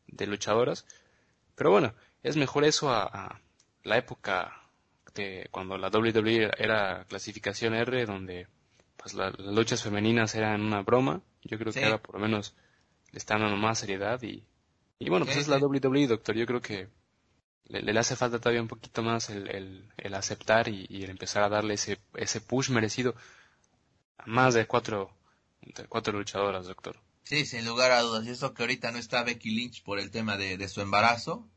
de, luchadoras. Pero bueno, es mejor eso a, la época de cuando la WWE era clasificación R, donde pues las luchas femeninas eran una broma. Yo creo que ahora por lo menos le están dando más seriedad y, y bueno, pues es la WWE, doctor. Yo creo que le, hace falta todavía un poquito más el, el, aceptar y, el empezar a darle ese, ese push merecido a más de cuatro, de cuatro luchadoras, doctor. Sí, sin lugar a dudas. Y eso que ahorita no está Becky Lynch por el tema de, de su embarazo.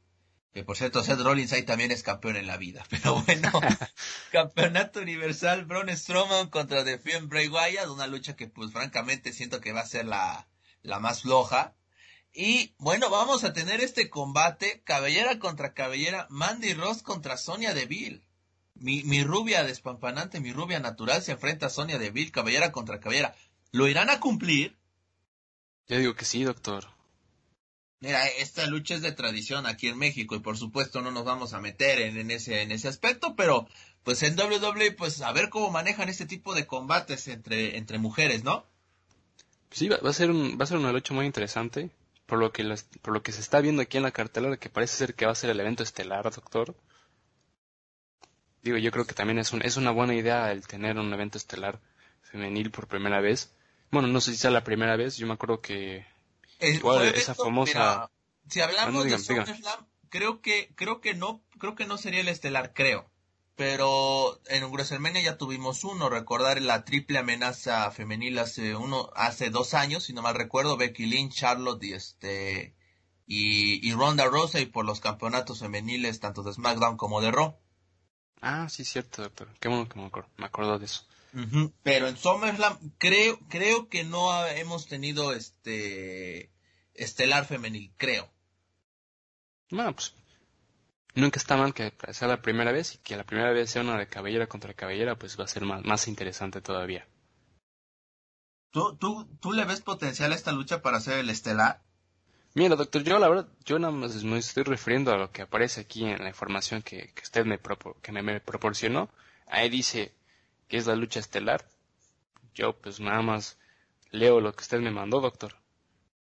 Que por cierto, Seth Rollins ahí también es campeón en la vida. Pero bueno, campeonato universal, Braun Strowman contra The Fiend Bray Wyatt. Una lucha que pues francamente siento que va a ser la, la más floja. Y bueno, vamos a tener este combate, cabellera contra cabellera, Mandy Ross contra Sonia Deville. Mi, mi rubia despampanante, mi rubia natural se enfrenta a Sonia Deville, cabellera contra cabellera. ¿Lo irán a cumplir? Yo digo que sí, doctor. Mira, esta lucha es de tradición aquí en México y por supuesto no nos vamos a meter en, en, ese, en ese aspecto, pero pues en WWE pues a ver cómo manejan este tipo de combates entre, entre mujeres, ¿no? Sí, va, a ser un, va a ser una lucha muy interesante. Por lo que por lo que se está viendo aquí en la cartelera, que parece ser que va a ser el evento estelar, doctor. Digo, yo creo que también es, un, es una buena idea el tener un evento estelar femenil por primera vez. Bueno, no sé si sea la primera vez, yo me acuerdo que igual, esa famosa si hablamos de SummerSlam, creo que creo que no creo que no sería el estelar, creo pero en WrestleMania ya tuvimos uno, recordar la triple amenaza femenil hace uno, hace dos años, si no mal recuerdo, Becky Lynch, Charlotte y este, y, y Ronda Rousey por los campeonatos femeniles, tanto de SmackDown como de Raw. Ah, sí, cierto, doctor. Qué bueno que me acuerdo, me acuerdo de eso. Pero en SummerSlam creo, creo que no hemos tenido este estelar femenil, creo. No, pues nunca está mal que sea la primera vez y que la primera vez sea una de cabellera contra cabellera, pues va a ser más, más interesante todavía. ¿Tú, tú, ¿Tú le ves potencial a esta lucha para hacer el estelar? Mira, doctor, yo la verdad, yo nada más me estoy refiriendo a lo que aparece aquí en la información que, que usted me, que me, proporcionó. Ahí dice que es la lucha estelar. Yo pues nada más leo lo que usted me mandó, doctor.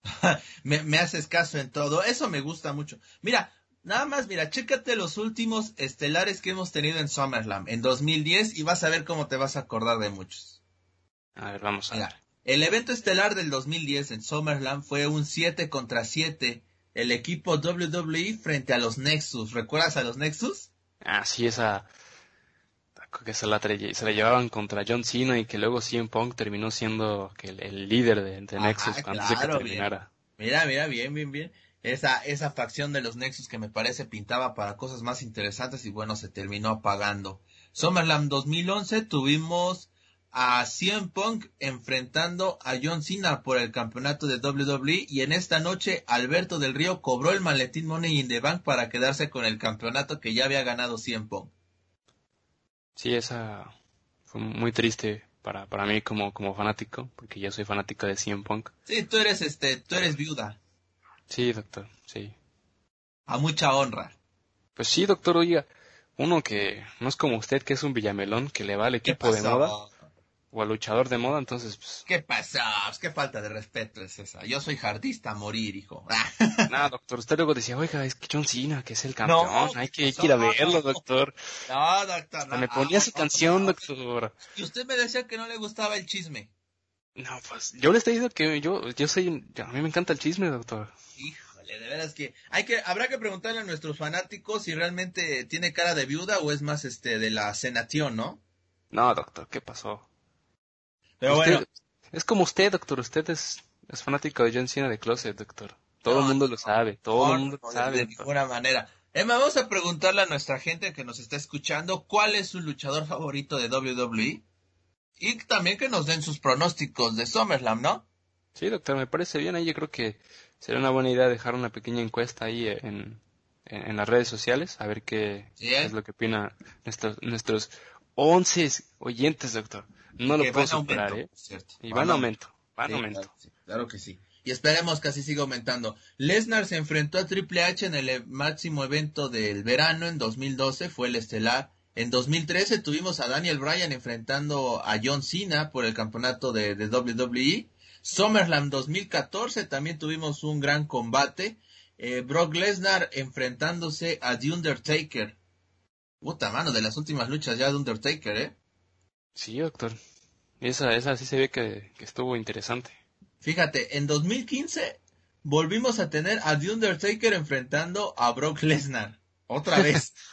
me, me haces caso en todo. Eso me gusta mucho. Mira, Nada más, mira, chécate los últimos estelares que hemos tenido en SummerSlam en 2010 y vas a ver cómo te vas a acordar de muchos. A ver, vamos a ver. El evento estelar del 2010 en SummerSlam fue un 7 contra 7. El equipo WWE frente a los Nexus. ¿Recuerdas a los Nexus? Ah, sí, esa. que se la, se la llevaban contra John Cena y que luego CM Punk terminó siendo el, líder de, Nexus antes de que terminara. Mira, mira, bien, bien, bien esa, esa facción de los Nexus que me parece pintaba para cosas más interesantes y bueno, se terminó apagando. SummerSlam 2011 tuvimos a CM Punk enfrentando a John Cena por el campeonato de WWE y en esta noche Alberto del Río cobró el maletín Money in the Bank para quedarse con el campeonato que ya había ganado CM Punk. Sí, esa fue muy triste para, para mí como, como fanático, porque yo soy fanático de CM Punk. Sí, tú eres este, tú eres viuda. Sí, doctor, sí. A mucha honra. Pues sí, doctor, oiga, uno que no es como usted, que es un villamelón, que le va al equipo de moda, o al luchador de moda, entonces, pues... ¿Qué pasa? Pues, qué falta de respeto es esa. Yo soy jardista a morir, hijo. no, doctor, usted luego decía, oiga, es que John Cena, que es el campeón, hay, que, ir a verlo, doctor. No, doctor, no. me ponía su canción, doctor. Y usted me decía que no le gustaba el chisme. No, pues yo le estoy diciendo que yo, yo soy, a mí me encanta el chisme, doctor. Híjole, de veras que hay que, habrá que preguntarle a nuestros fanáticos si realmente tiene cara de viuda o es más este de la cenación, ¿no? No, doctor, ¿qué pasó? Pero bueno. Es como usted, doctor, usted es, es fanático de John Cena de Closet, doctor. Todo el mundo lo sabe, todo el mundo lo sabe. De ninguna manera. Emma, vamos a preguntarle a nuestra gente que nos está escuchando cuál es su luchador favorito de WWE. Y también que nos den sus pronósticos de SummerSlam, ¿no? Sí, doctor, me parece bien. Ahí yo creo que sería una buena idea dejar una pequeña encuesta ahí en, en, las redes sociales, a ver qué, ¿eh? es lo que opina nuestros, nuestros 11 oyentes, doctor. No lo puedo superar, ¿eh? Y van, a aumento, van aumento. Claro, que sí. Y esperemos que así siga aumentando. Lesnar se enfrentó a Triple H en el e, máximo evento del verano en 2012, fue el estelar. En 2013 tuvimos a Daniel Bryan enfrentando a John Cena por el campeonato de, de WWE. SummerSlam 2014 también tuvimos un gran combate. Eh, Brock Lesnar enfrentándose a The Undertaker. Puta mano, de las últimas luchas ya de Undertaker, ¿eh? Sí, doctor. Esa, esa sí se ve que, estuvo interesante. Fíjate, en 2015 volvimos a tener a The Undertaker enfrentando a Brock Lesnar. Otra vez.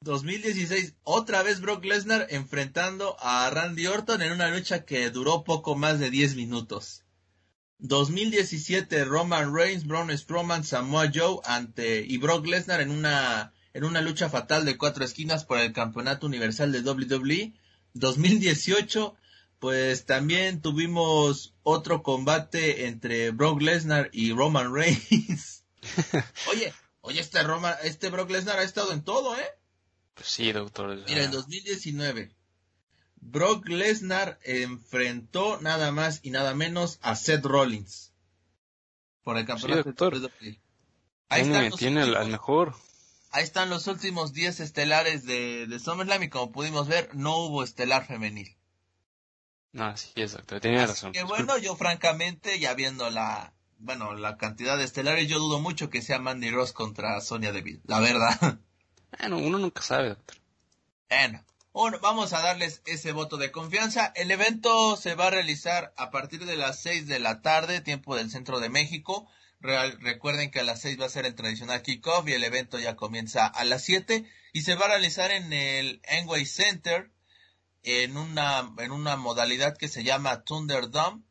2016, otra vez Brock Lesnar enfrentando a Randy Orton en una lucha que duró poco más de 10 minutos. 2017 Roman Reigns, Braun Strowman, Samoa Joe ante y Brock Lesnar en una en una lucha fatal de cuatro esquinas por el campeonato universal de WWE. 2018 pues también tuvimos otro combate entre Brock Lesnar y Roman Reigns. oye, oye este Roman, este Brock Lesnar ha estado en todo, ¿eh? Pues sí, doctor. Mira, en 2019 Brock Lesnar enfrentó nada más y nada menos a Seth Rollins por el campeonato sí, Ahí tiene, tiene al mejor. Ahí están los últimos 10 estelares de, de SummerSlam y como pudimos ver, no hubo estelar femenil. No, sí, exacto, tenía razón. Que bueno, yo francamente, ya viendo la, bueno, la cantidad de estelares, yo dudo mucho que sea Mandy Ross contra Sonia Deville, la verdad. Bueno, uno nunca sabe, doctor. Bueno, vamos a darles ese voto de confianza. El evento se va a realizar a partir de las 6 de la tarde, tiempo del centro de México. recuerden que a las 6 va a ser el tradicional kickoff y el evento ya comienza a las 7 y se va a realizar en el Enway Center en una, en una modalidad que se llama Thunderdome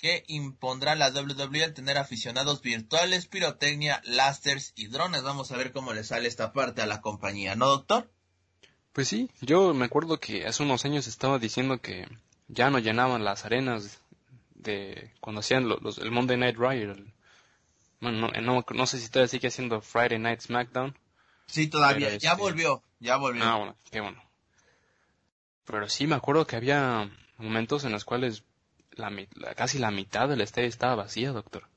que impondrá la WWE al tener aficionados virtuales, pirotecnia, lasters y drones. Vamos a ver cómo le sale esta parte a la compañía, ¿no, doctor? Pues sí, yo me acuerdo que hace unos años estaba diciendo que ya no llenaban las arenas de cuando hacían los, el Monday Night Riot. bueno, no, sé si todavía sigue haciendo Friday Night SmackDown. Sí, todavía, ya este, volvió, ya volvió. Ah, bueno, qué bueno. Pero sí me acuerdo que había momentos en los cuales la, casi la mitad del estadio estaba vacía, doctor.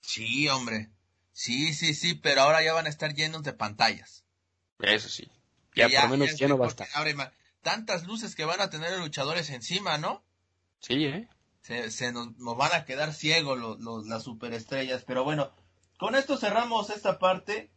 Sí, hombre. Sí, sí, sí, pero ahora ya van a estar llenos de pantallas. Eso sí. Ya, por lo menos lleno basta. tantas luces que van a tener los luchadores encima, ¿no? Sí, ¿eh? Se, nos, van a quedar ciegos los, las superestrellas. Pero bueno, con esto cerramos esta parte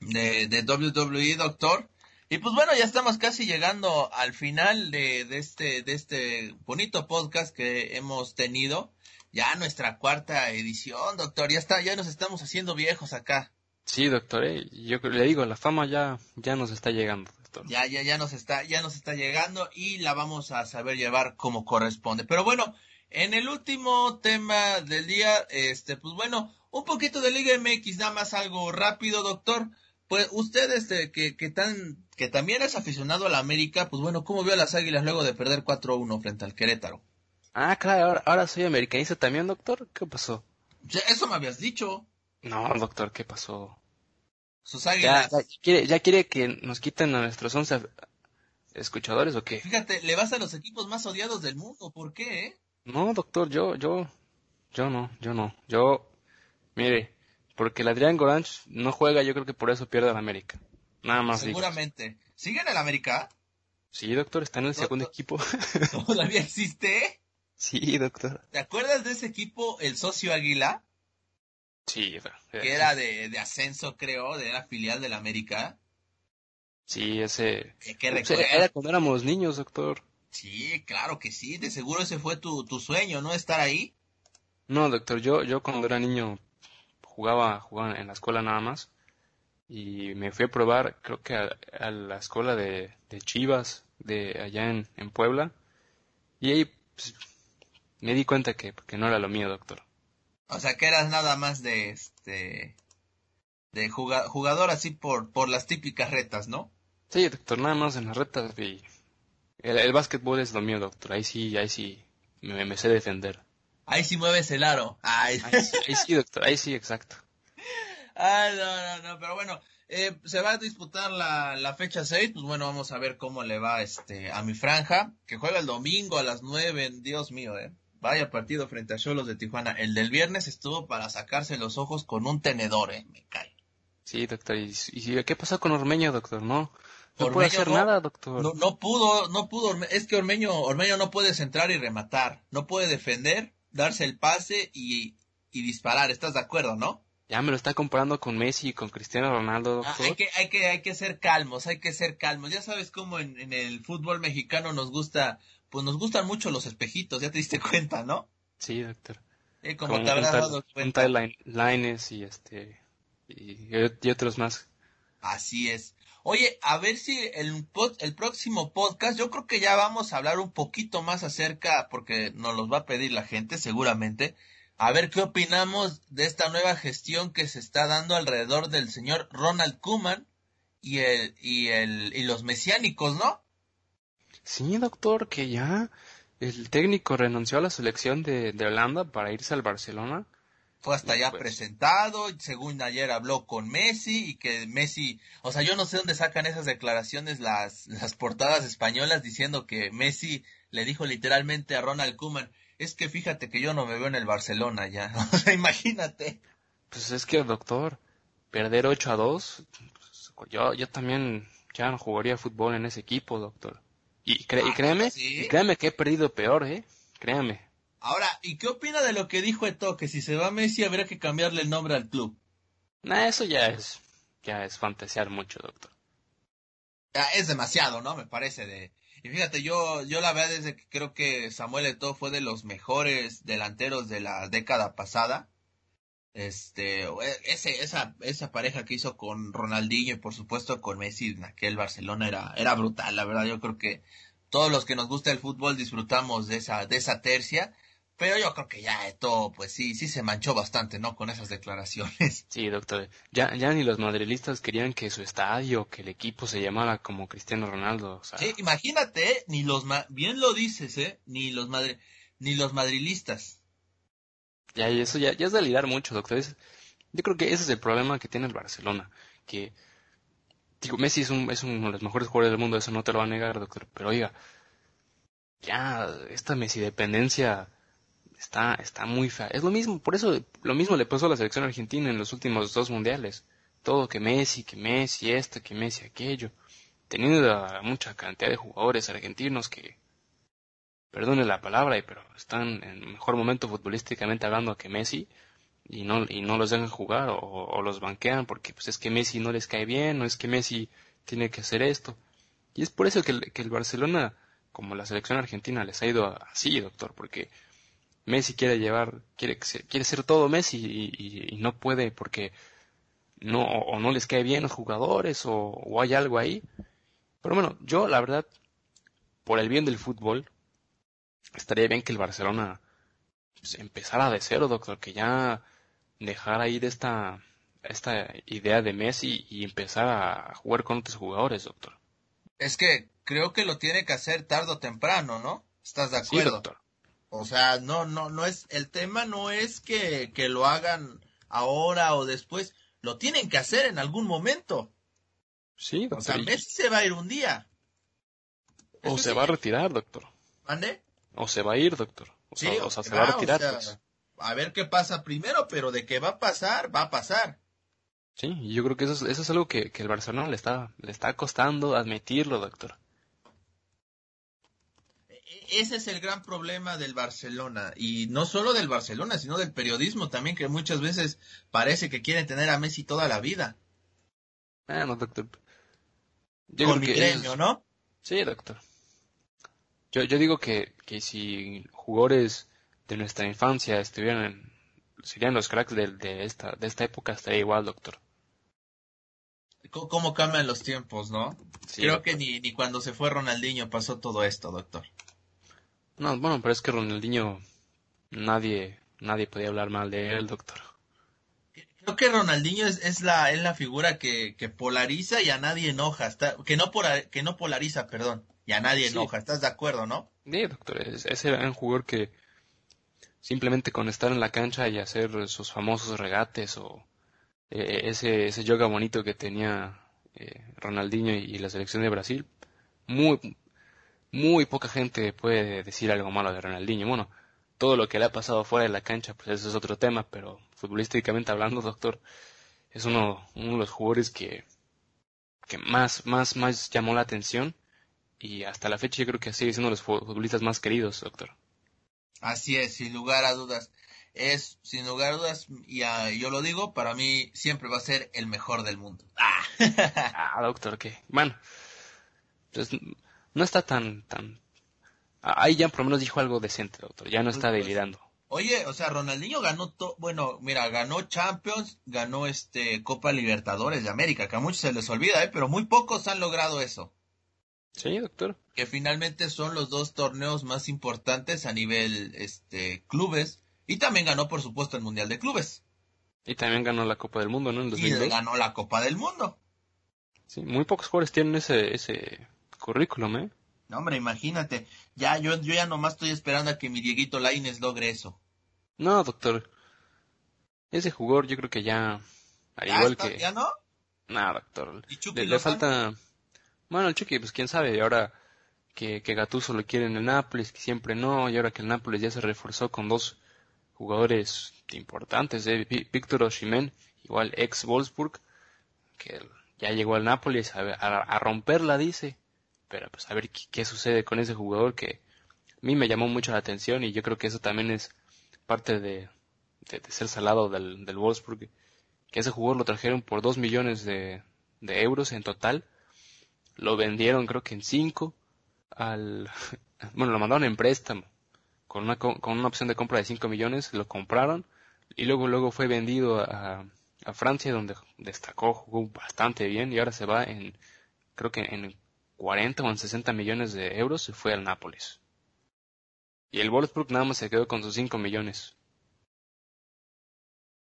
de, de WWE, doctor. Y pues bueno, ya estamos casi llegando al final de, de, este, de este bonito podcast que hemos tenido. Ya nuestra cuarta edición, doctor. Ya está, ya nos estamos haciendo viejos acá. Sí, doctor, eh, yo le digo, la fama ya, ya nos está llegando, doctor. Ya, ya, ya nos está, ya nos está llegando y la vamos a saber llevar como corresponde. Pero bueno, en el último tema del día, este, pues bueno, un poquito de Liga MX, nada más algo rápido, doctor. Pues usted, este, que, que tan, que también es aficionado a la América, pues bueno, ¿cómo vio a las Águilas luego de perder 4-1 frente al Querétaro? Ah, claro, ahora, ahora soy americanista también, doctor. ¿Qué pasó? eso me habías dicho. No, doctor, ¿qué pasó? Sus águilas. Ya, quiere, ¿Ya quiere que nos quiten a nuestros once escuchadores o qué? Fíjate, le vas a los equipos más odiados del mundo. ¿Por qué? Eh? No, doctor, yo, yo, yo no, yo no. Yo, mire, porque el Adrián Goranch no juega, yo creo que por eso pierde la América. Nada más. Seguramente. ¿Sigue en el América? Sí, doctor, está en el segundo equipo. ¿Todavía existe? Sí, doctor. ¿Te acuerdas de ese equipo, el socio Águila? Sí, que era de, de, ascenso, creo, de la filial del América. Sí, ese. ¿Qué era cuando éramos niños, doctor. Sí, claro que sí. De seguro ese fue tu, tu sueño, ¿no? Estar ahí. No, doctor, yo, yo cuando era niño jugaba, jugaba en la escuela nada más. Y me fui a probar, creo que a, la escuela de, de, Chivas, de allá en, en Puebla. Y ahí pues, me di cuenta que, que no era lo mío, doctor. O sea, que eras nada más de este de jugador así por por las típicas retas, ¿no? Sí, doctor, nada más en las retas y el, básquetbol es lo mío, doctor. Ahí sí, ahí sí me, me sé defender. Ahí sí mueves el aro. Ahí, sí, doctor, ahí sí, exacto. Ay, no, no, no, pero bueno, eh, se va a disputar la, la fecha 6, pues bueno, vamos a ver cómo le va este a mi franja, que juega el domingo a las 9, Dios mío, eh. Vaya partido frente a Cholos de Tijuana. El del viernes estuvo para sacarse los ojos con un tenedor, eh, me cae. Sí, doctor, ¿y, y qué pasó con Ormeño, doctor? No, no puede hacer nada, doctor. No, no pudo, no pudo, es que Ormeño, Ormeño no puede centrar y rematar, no puede defender, darse el pase y, y disparar, ¿estás de acuerdo, no? Ya me lo está comparando con Messi y con Cristiano Ronaldo, ah, hay, que, hay, que, hay que ser calmos, hay que ser calmos. Ya sabes cómo en, en, el fútbol mexicano nos gusta, pues nos gustan mucho los espejitos, ya te diste cuenta, ¿no? Sí, doctor. Eh, como, te habrás dado cuenta. Lines y este, y, y, otros más. Así es. Oye, a ver si el, el próximo podcast, yo creo que ya vamos a hablar un poquito más acerca, porque nos los va a pedir la gente seguramente, a ver qué opinamos de esta nueva gestión que se está dando alrededor del señor Ronald Koeman y el y el y los mesiánicos, ¿no? Sí, doctor, que ya el técnico renunció a la selección de, de Holanda para irse al Barcelona. Fue hasta allá pues presentado, según ayer habló con Messi y que Messi, o sea, yo no sé dónde sacan esas declaraciones las, las portadas españolas diciendo que Messi le dijo literalmente a Ronald Koeman, es que fíjate que yo no me veo en el Barcelona ya. O sea, imagínate. Pues es que, doctor, perder 8 a 2, pues, yo, yo también ya no jugaría fútbol en ese equipo, doctor. Y, ah, créeme, créeme que he perdido peor, ¿eh? Créame. Ahora, ¿y qué opina de lo que dijo Eto? Que si se va Messi habría que cambiarle el nombre al club. Nah, eso ya es, ya es fantasear mucho, doctor. Es demasiado, ¿no? Me parece de, y fíjate, yo, yo la verdad es que creo que Samuel Eto'o fue de los mejores delanteros de la década pasada. Este, ese, esa, esa pareja que hizo con Ronaldinho y por supuesto con Messi en aquel Barcelona era, era brutal, la verdad. Yo creo que todos los que nos gusta el fútbol disfrutamos de esa, de esa tercia. Pero yo creo que ya todo, pues sí, sí se manchó bastante, ¿no? Con esas declaraciones. Sí, doctor. Ya, ya ni los madrilistas querían que su estadio, que el equipo se llamara como Cristiano Ronaldo. Sí, imagínate, ni los, bien lo dices, ¿eh? Ni los madre, ni los madrilistas. Ya, y eso ya, ya es de lidiar mucho, doctor. yo creo que ese es el problema que tiene el Barcelona. Que, digo, Messi es, un, es uno de los mejores jugadores del mundo, eso no te lo va a negar, doctor. Pero oiga, ya, esta Messi dependencia está, está muy fea. Es lo mismo, por eso lo mismo le pasó a la selección argentina en los últimos dos mundiales. Todo que Messi, que Messi esto, que Messi aquello. Teniendo mucha cantidad de jugadores argentinos que, perdone la palabra, pero están en mejor momento futbolísticamente hablando que Messi y no, y no los dejan jugar o, los banquean porque pues es que Messi no les cae bien, no es que Messi tiene que hacer esto. Y es por eso que, que el Barcelona, como la selección argentina, les ha ido así, doctor, porque Messi quiere llevar, quiere, quiere ser todo Messi y, no puede porque no, o no les cae bien los jugadores o, hay algo ahí. Pero bueno, yo la verdad, por el bien del fútbol, estaría bien que el Barcelona pues, empezara de cero, doctor, que ya dejara ir esta, esta idea de Messi y empezara a jugar con otros jugadores, doctor. Es que creo que lo tiene que hacer tarde o temprano, ¿no? ¿Estás de acuerdo? doctor. O sea, no, no, no es, el tema no es que, que lo hagan ahora o después, lo tienen que hacer en algún momento. Sí, doctor. O sea, Messi se va a ir un día. O se va a retirar, doctor. ¿Mande? O se va a ir, doctor. O sea, o sea se va a retirar. Pues. A ver qué pasa primero, pero de qué va a pasar, va a pasar. Sí, yo creo que eso es, eso es algo que, que el Barcelona le está, le está costando admitirlo, doctor ese es el gran problema del Barcelona y no solo del Barcelona, sino del periodismo también que muchas veces parece que quieren tener a Messi toda la vida. Bueno, doctor. Con mi gremio, ¿no? Sí, doctor. Yo, yo digo que, que si jugadores de nuestra infancia estuvieran, serían los cracks de, de, esta, de esta época, estaría igual, doctor. ¿Cómo, cambian los tiempos, no? Creo que ni, ni cuando se fue Ronaldinho pasó todo esto, doctor. No, bueno, pero es que Ronaldinho nadie nadie podía hablar mal de él, doctor. Creo que Ronaldinho es, es la es la figura que, que, polariza y a nadie enoja, está, que no que no polariza, perdón, y a nadie enoja, ¿estás de acuerdo, no? Sí, doctor, es, ese era un jugador que simplemente con estar en la cancha y hacer sus famosos regates o eh, ese, ese yoga bonito que tenía eh, Ronaldinho y, la selección de Brasil, muy, muy poca gente puede decir algo malo de Ronaldinho. Bueno, todo lo que le ha pasado fuera de la cancha, pues eso es otro tema, pero futbolísticamente hablando, doctor, es uno, uno de los jugadores que, que más, más, más llamó la atención y hasta la fecha yo creo que sigue siendo uno de los futbolistas más queridos, doctor. Así es, sin lugar a dudas. Es, sin lugar a dudas, y yo lo digo, para mí siempre va a ser el mejor del mundo. Ah, ah doctor, que, bueno, pues no está tan, tan, ahí ya por lo menos dijo algo decente, doctor, ya no está delirando. Oye, o sea, Ronaldinho ganó, to bueno, mira, ganó Champions, ganó este Copa Libertadores de América, que a muchos se les olvida, ¿eh? pero muy pocos han logrado eso. Sí, doctor. Que finalmente son los dos torneos más importantes a nivel este clubes y también ganó por supuesto el Mundial de Clubes. Y también ganó la Copa del Mundo, ¿no? En Y ganó la Copa del Mundo. Sí, muy pocos jugadores tienen ese ese currículum, ¿eh? No, hombre, imagínate. Ya yo yo ya nomás estoy esperando a que mi Dieguito Laines logre eso. No, doctor. Ese jugador yo creo que ya al igual que ¿Ya no? No, doctor. le, le falta bueno, el Chucky, pues quién sabe, ahora que, que Gattuso lo quiere en el Nápoles, que siempre no, y ahora que el Nápoles ya se reforzó con dos jugadores importantes, eh, Víctor Oshimen, igual ex Wolfsburg, que ya llegó al Nápoles a, romperla, dice, pero pues a ver qué, sucede con ese jugador que a mí me llamó mucho la atención y yo creo que eso también es parte de, de, ser salado del, del Wolfsburg, que ese jugador lo trajeron por dos millones de, de euros en total, lo vendieron creo que en 5 al bueno lo mandaron en préstamo con una con una opción de compra de 5 millones lo compraron y luego luego fue vendido a, a Francia donde destacó jugó bastante bien y ahora se va en creo que en 40 o en 60 millones de euros se fue al Nápoles y el Wolfsburg nada más se quedó con sus 5 millones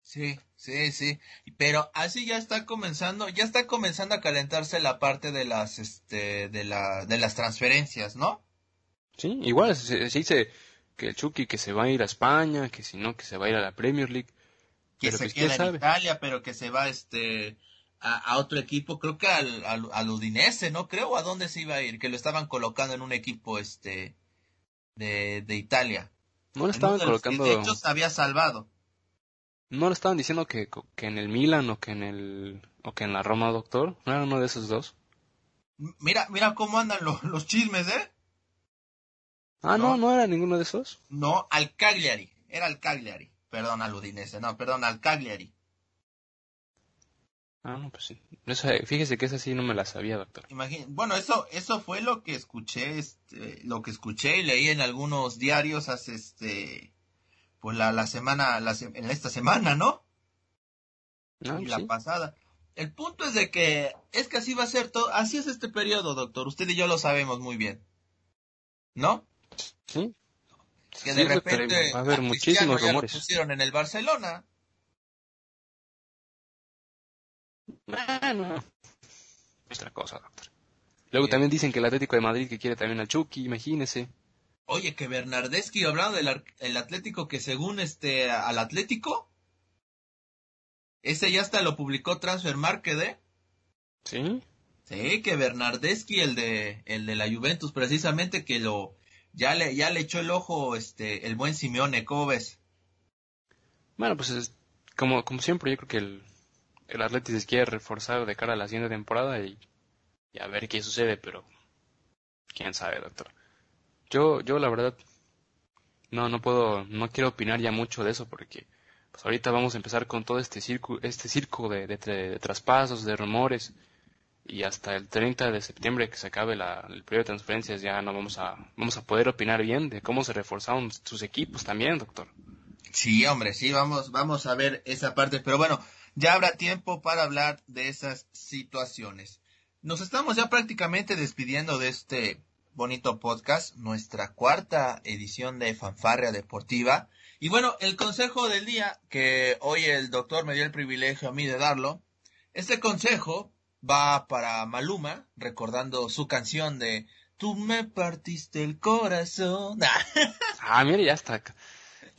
Sí, sí, sí. Pero así ya está comenzando, ya está comenzando a calentarse la parte de las, este, de la, de las transferencias, ¿no? Sí, igual se, dice que el Chucky que se va a ir a España, que si no que se va a ir a la Premier League. Que se pues, queda en Italia, pero que se va, este, a, otro equipo, creo que al, al, Udinese, ¿no? Creo, ¿a dónde se iba a ir? Que lo estaban colocando en un equipo, este, de, de Italia. No lo estaban colocando. De hecho, se había salvado. ¿No le estaban diciendo que, que en el Milan o que en el o que en la Roma, doctor? ¿No era uno de esos dos? Mira, mira cómo andan los, los chismes, ¿eh? Ah, no. no, era ninguno de esos. No, al Cagliari, era al Cagliari. Perdón, al Udinese, no, perdón, al Cagliari. Ah, no, pues sí. fíjese que esa sí no me la sabía, doctor. bueno, eso, eso fue lo que escuché, este, lo que escuché y leí en algunos diarios hace, este, pues la, la semana, la, en esta semana, ¿no? no y la pasada. El punto es de que es que así va a ser todo, así es este periodo, doctor. Usted y yo lo sabemos muy bien, ¿no? Sí. Que de repente va a haber muchísimos rumores. pusieron en el Barcelona. Bueno, otra cosa, doctor. Luego también dicen que el Atlético de Madrid que quiere también al Chucky, imagínese. Oye, que Bernardeschi hablando del el Atlético que según este al Atlético, ese ya hasta lo publicó Transfer Market, ¿eh? Sí. Sí, que Bernardeschi, el de el de la Juventus, precisamente que lo ya le ya le echó el ojo este el buen Simeone, ¿cómo ves? Bueno, pues es, como como siempre yo creo que el el Atlético se quiere reforzar de cara a la siguiente temporada y, a ver qué sucede, pero quién sabe, doctor. Yo, yo la verdad, no, no puedo, no quiero opinar ya mucho de eso porque pues ahorita vamos a empezar con todo este circo, este circo de, de, traspasos, de rumores y hasta el 30 de septiembre que se acabe la, el periodo de transferencias ya no vamos a, vamos a poder opinar bien de cómo se reforzaron sus equipos también, doctor. Sí, hombre, sí, vamos, vamos a ver esa parte, pero bueno, ya habrá tiempo para hablar de esas situaciones. Nos estamos ya prácticamente despidiendo de este bonito podcast, nuestra cuarta edición de Fanfarria Deportiva. Y bueno, el consejo del día, que hoy el doctor me dio el privilegio a mí de darlo, este consejo va para Maluma, recordando su canción de Tú me partiste el corazón. ah, mire, ya está.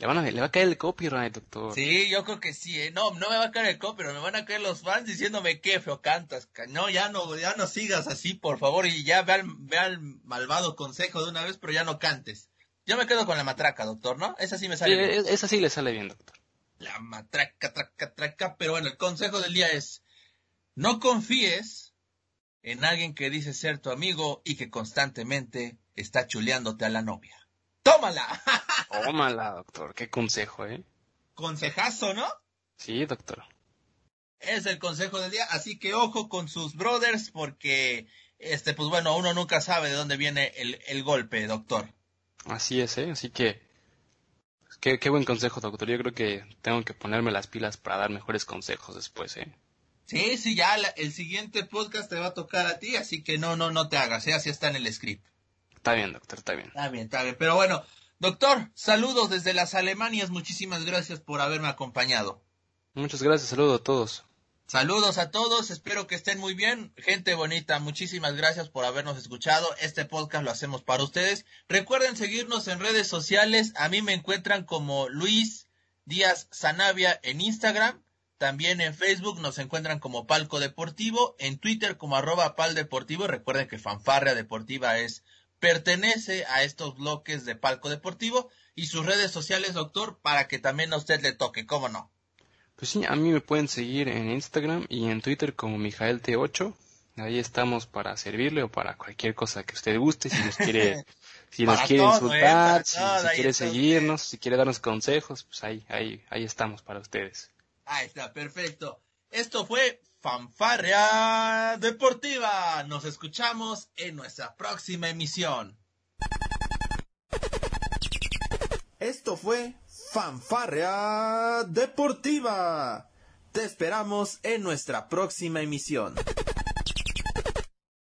Le, van a, le va a caer el copyright, doctor. Sí, yo creo que sí, ¿eh? No, no me va a caer el copyright, me van a caer los fans diciéndome qué feo cantas. No, ya no, ya no sigas así, por favor, y ya ve al, ve al malvado consejo de una vez, pero ya no cantes. Yo me quedo con la matraca, doctor, ¿no? Esa sí me sale Sí, bien. e- esa sí le sale bien, doctor. La matraca, traca, traca. Pero bueno, el consejo del día es, no confíes en alguien que dice ser tu amigo y que constantemente está chuleándote a la novia. ¡Tómala! Tómala, doctor. Qué consejo, ¿eh? Consejazo, ¿no? Sí, doctor. Es el consejo del día, así que ojo con sus brothers porque, este, pues bueno, uno nunca sabe de dónde viene el, el golpe, doctor. Así es, ¿eh? Así que... Qué, qué buen consejo, doctor. Yo creo que tengo que ponerme las pilas para dar mejores consejos después, ¿eh? Sí, sí, ya la- el siguiente podcast te va a tocar a ti, así que no, no, no te hagas, ¿eh? así está en el script. Está bien, doctor, está bien. Está bien, está bien. Pero bueno, doctor, saludos desde las Alemanias. Muchísimas gracias por haberme acompañado. Muchas gracias, saludos a todos. Saludos a todos, espero que estén muy bien. Gente bonita, muchísimas gracias por habernos escuchado. Este podcast lo hacemos para ustedes. Recuerden seguirnos en redes sociales. A mí me encuentran como Luis Díaz Sanavia en Instagram. También en Facebook nos encuentran como Palco Deportivo. En Twitter como arroba Pal Deportivo. Recuerden que Fanfarria Deportiva es pertenece a estos bloques de Palco Deportivo. Y sus redes sociales, doctor, para que también a usted le toque, ¿cómo no? Pues sí, a mí me pueden seguir en Instagram y en Twitter como MijaelT8. Ahí estamos para servirle o para cualquier cosa que usted guste. Si nos quiere, si nos quiere todo, insultar, eh, para si, todo, si ahí quiere seguirnos, si quiere darnos consejos, pues ahí, ahí, ahí estamos para ustedes. Ahí está, perfecto. Esto fue Fanfarria Deportiva. Nos escuchamos en nuestra próxima emisión. Esto fue Fanfarrea Deportiva. Te esperamos en nuestra próxima emisión.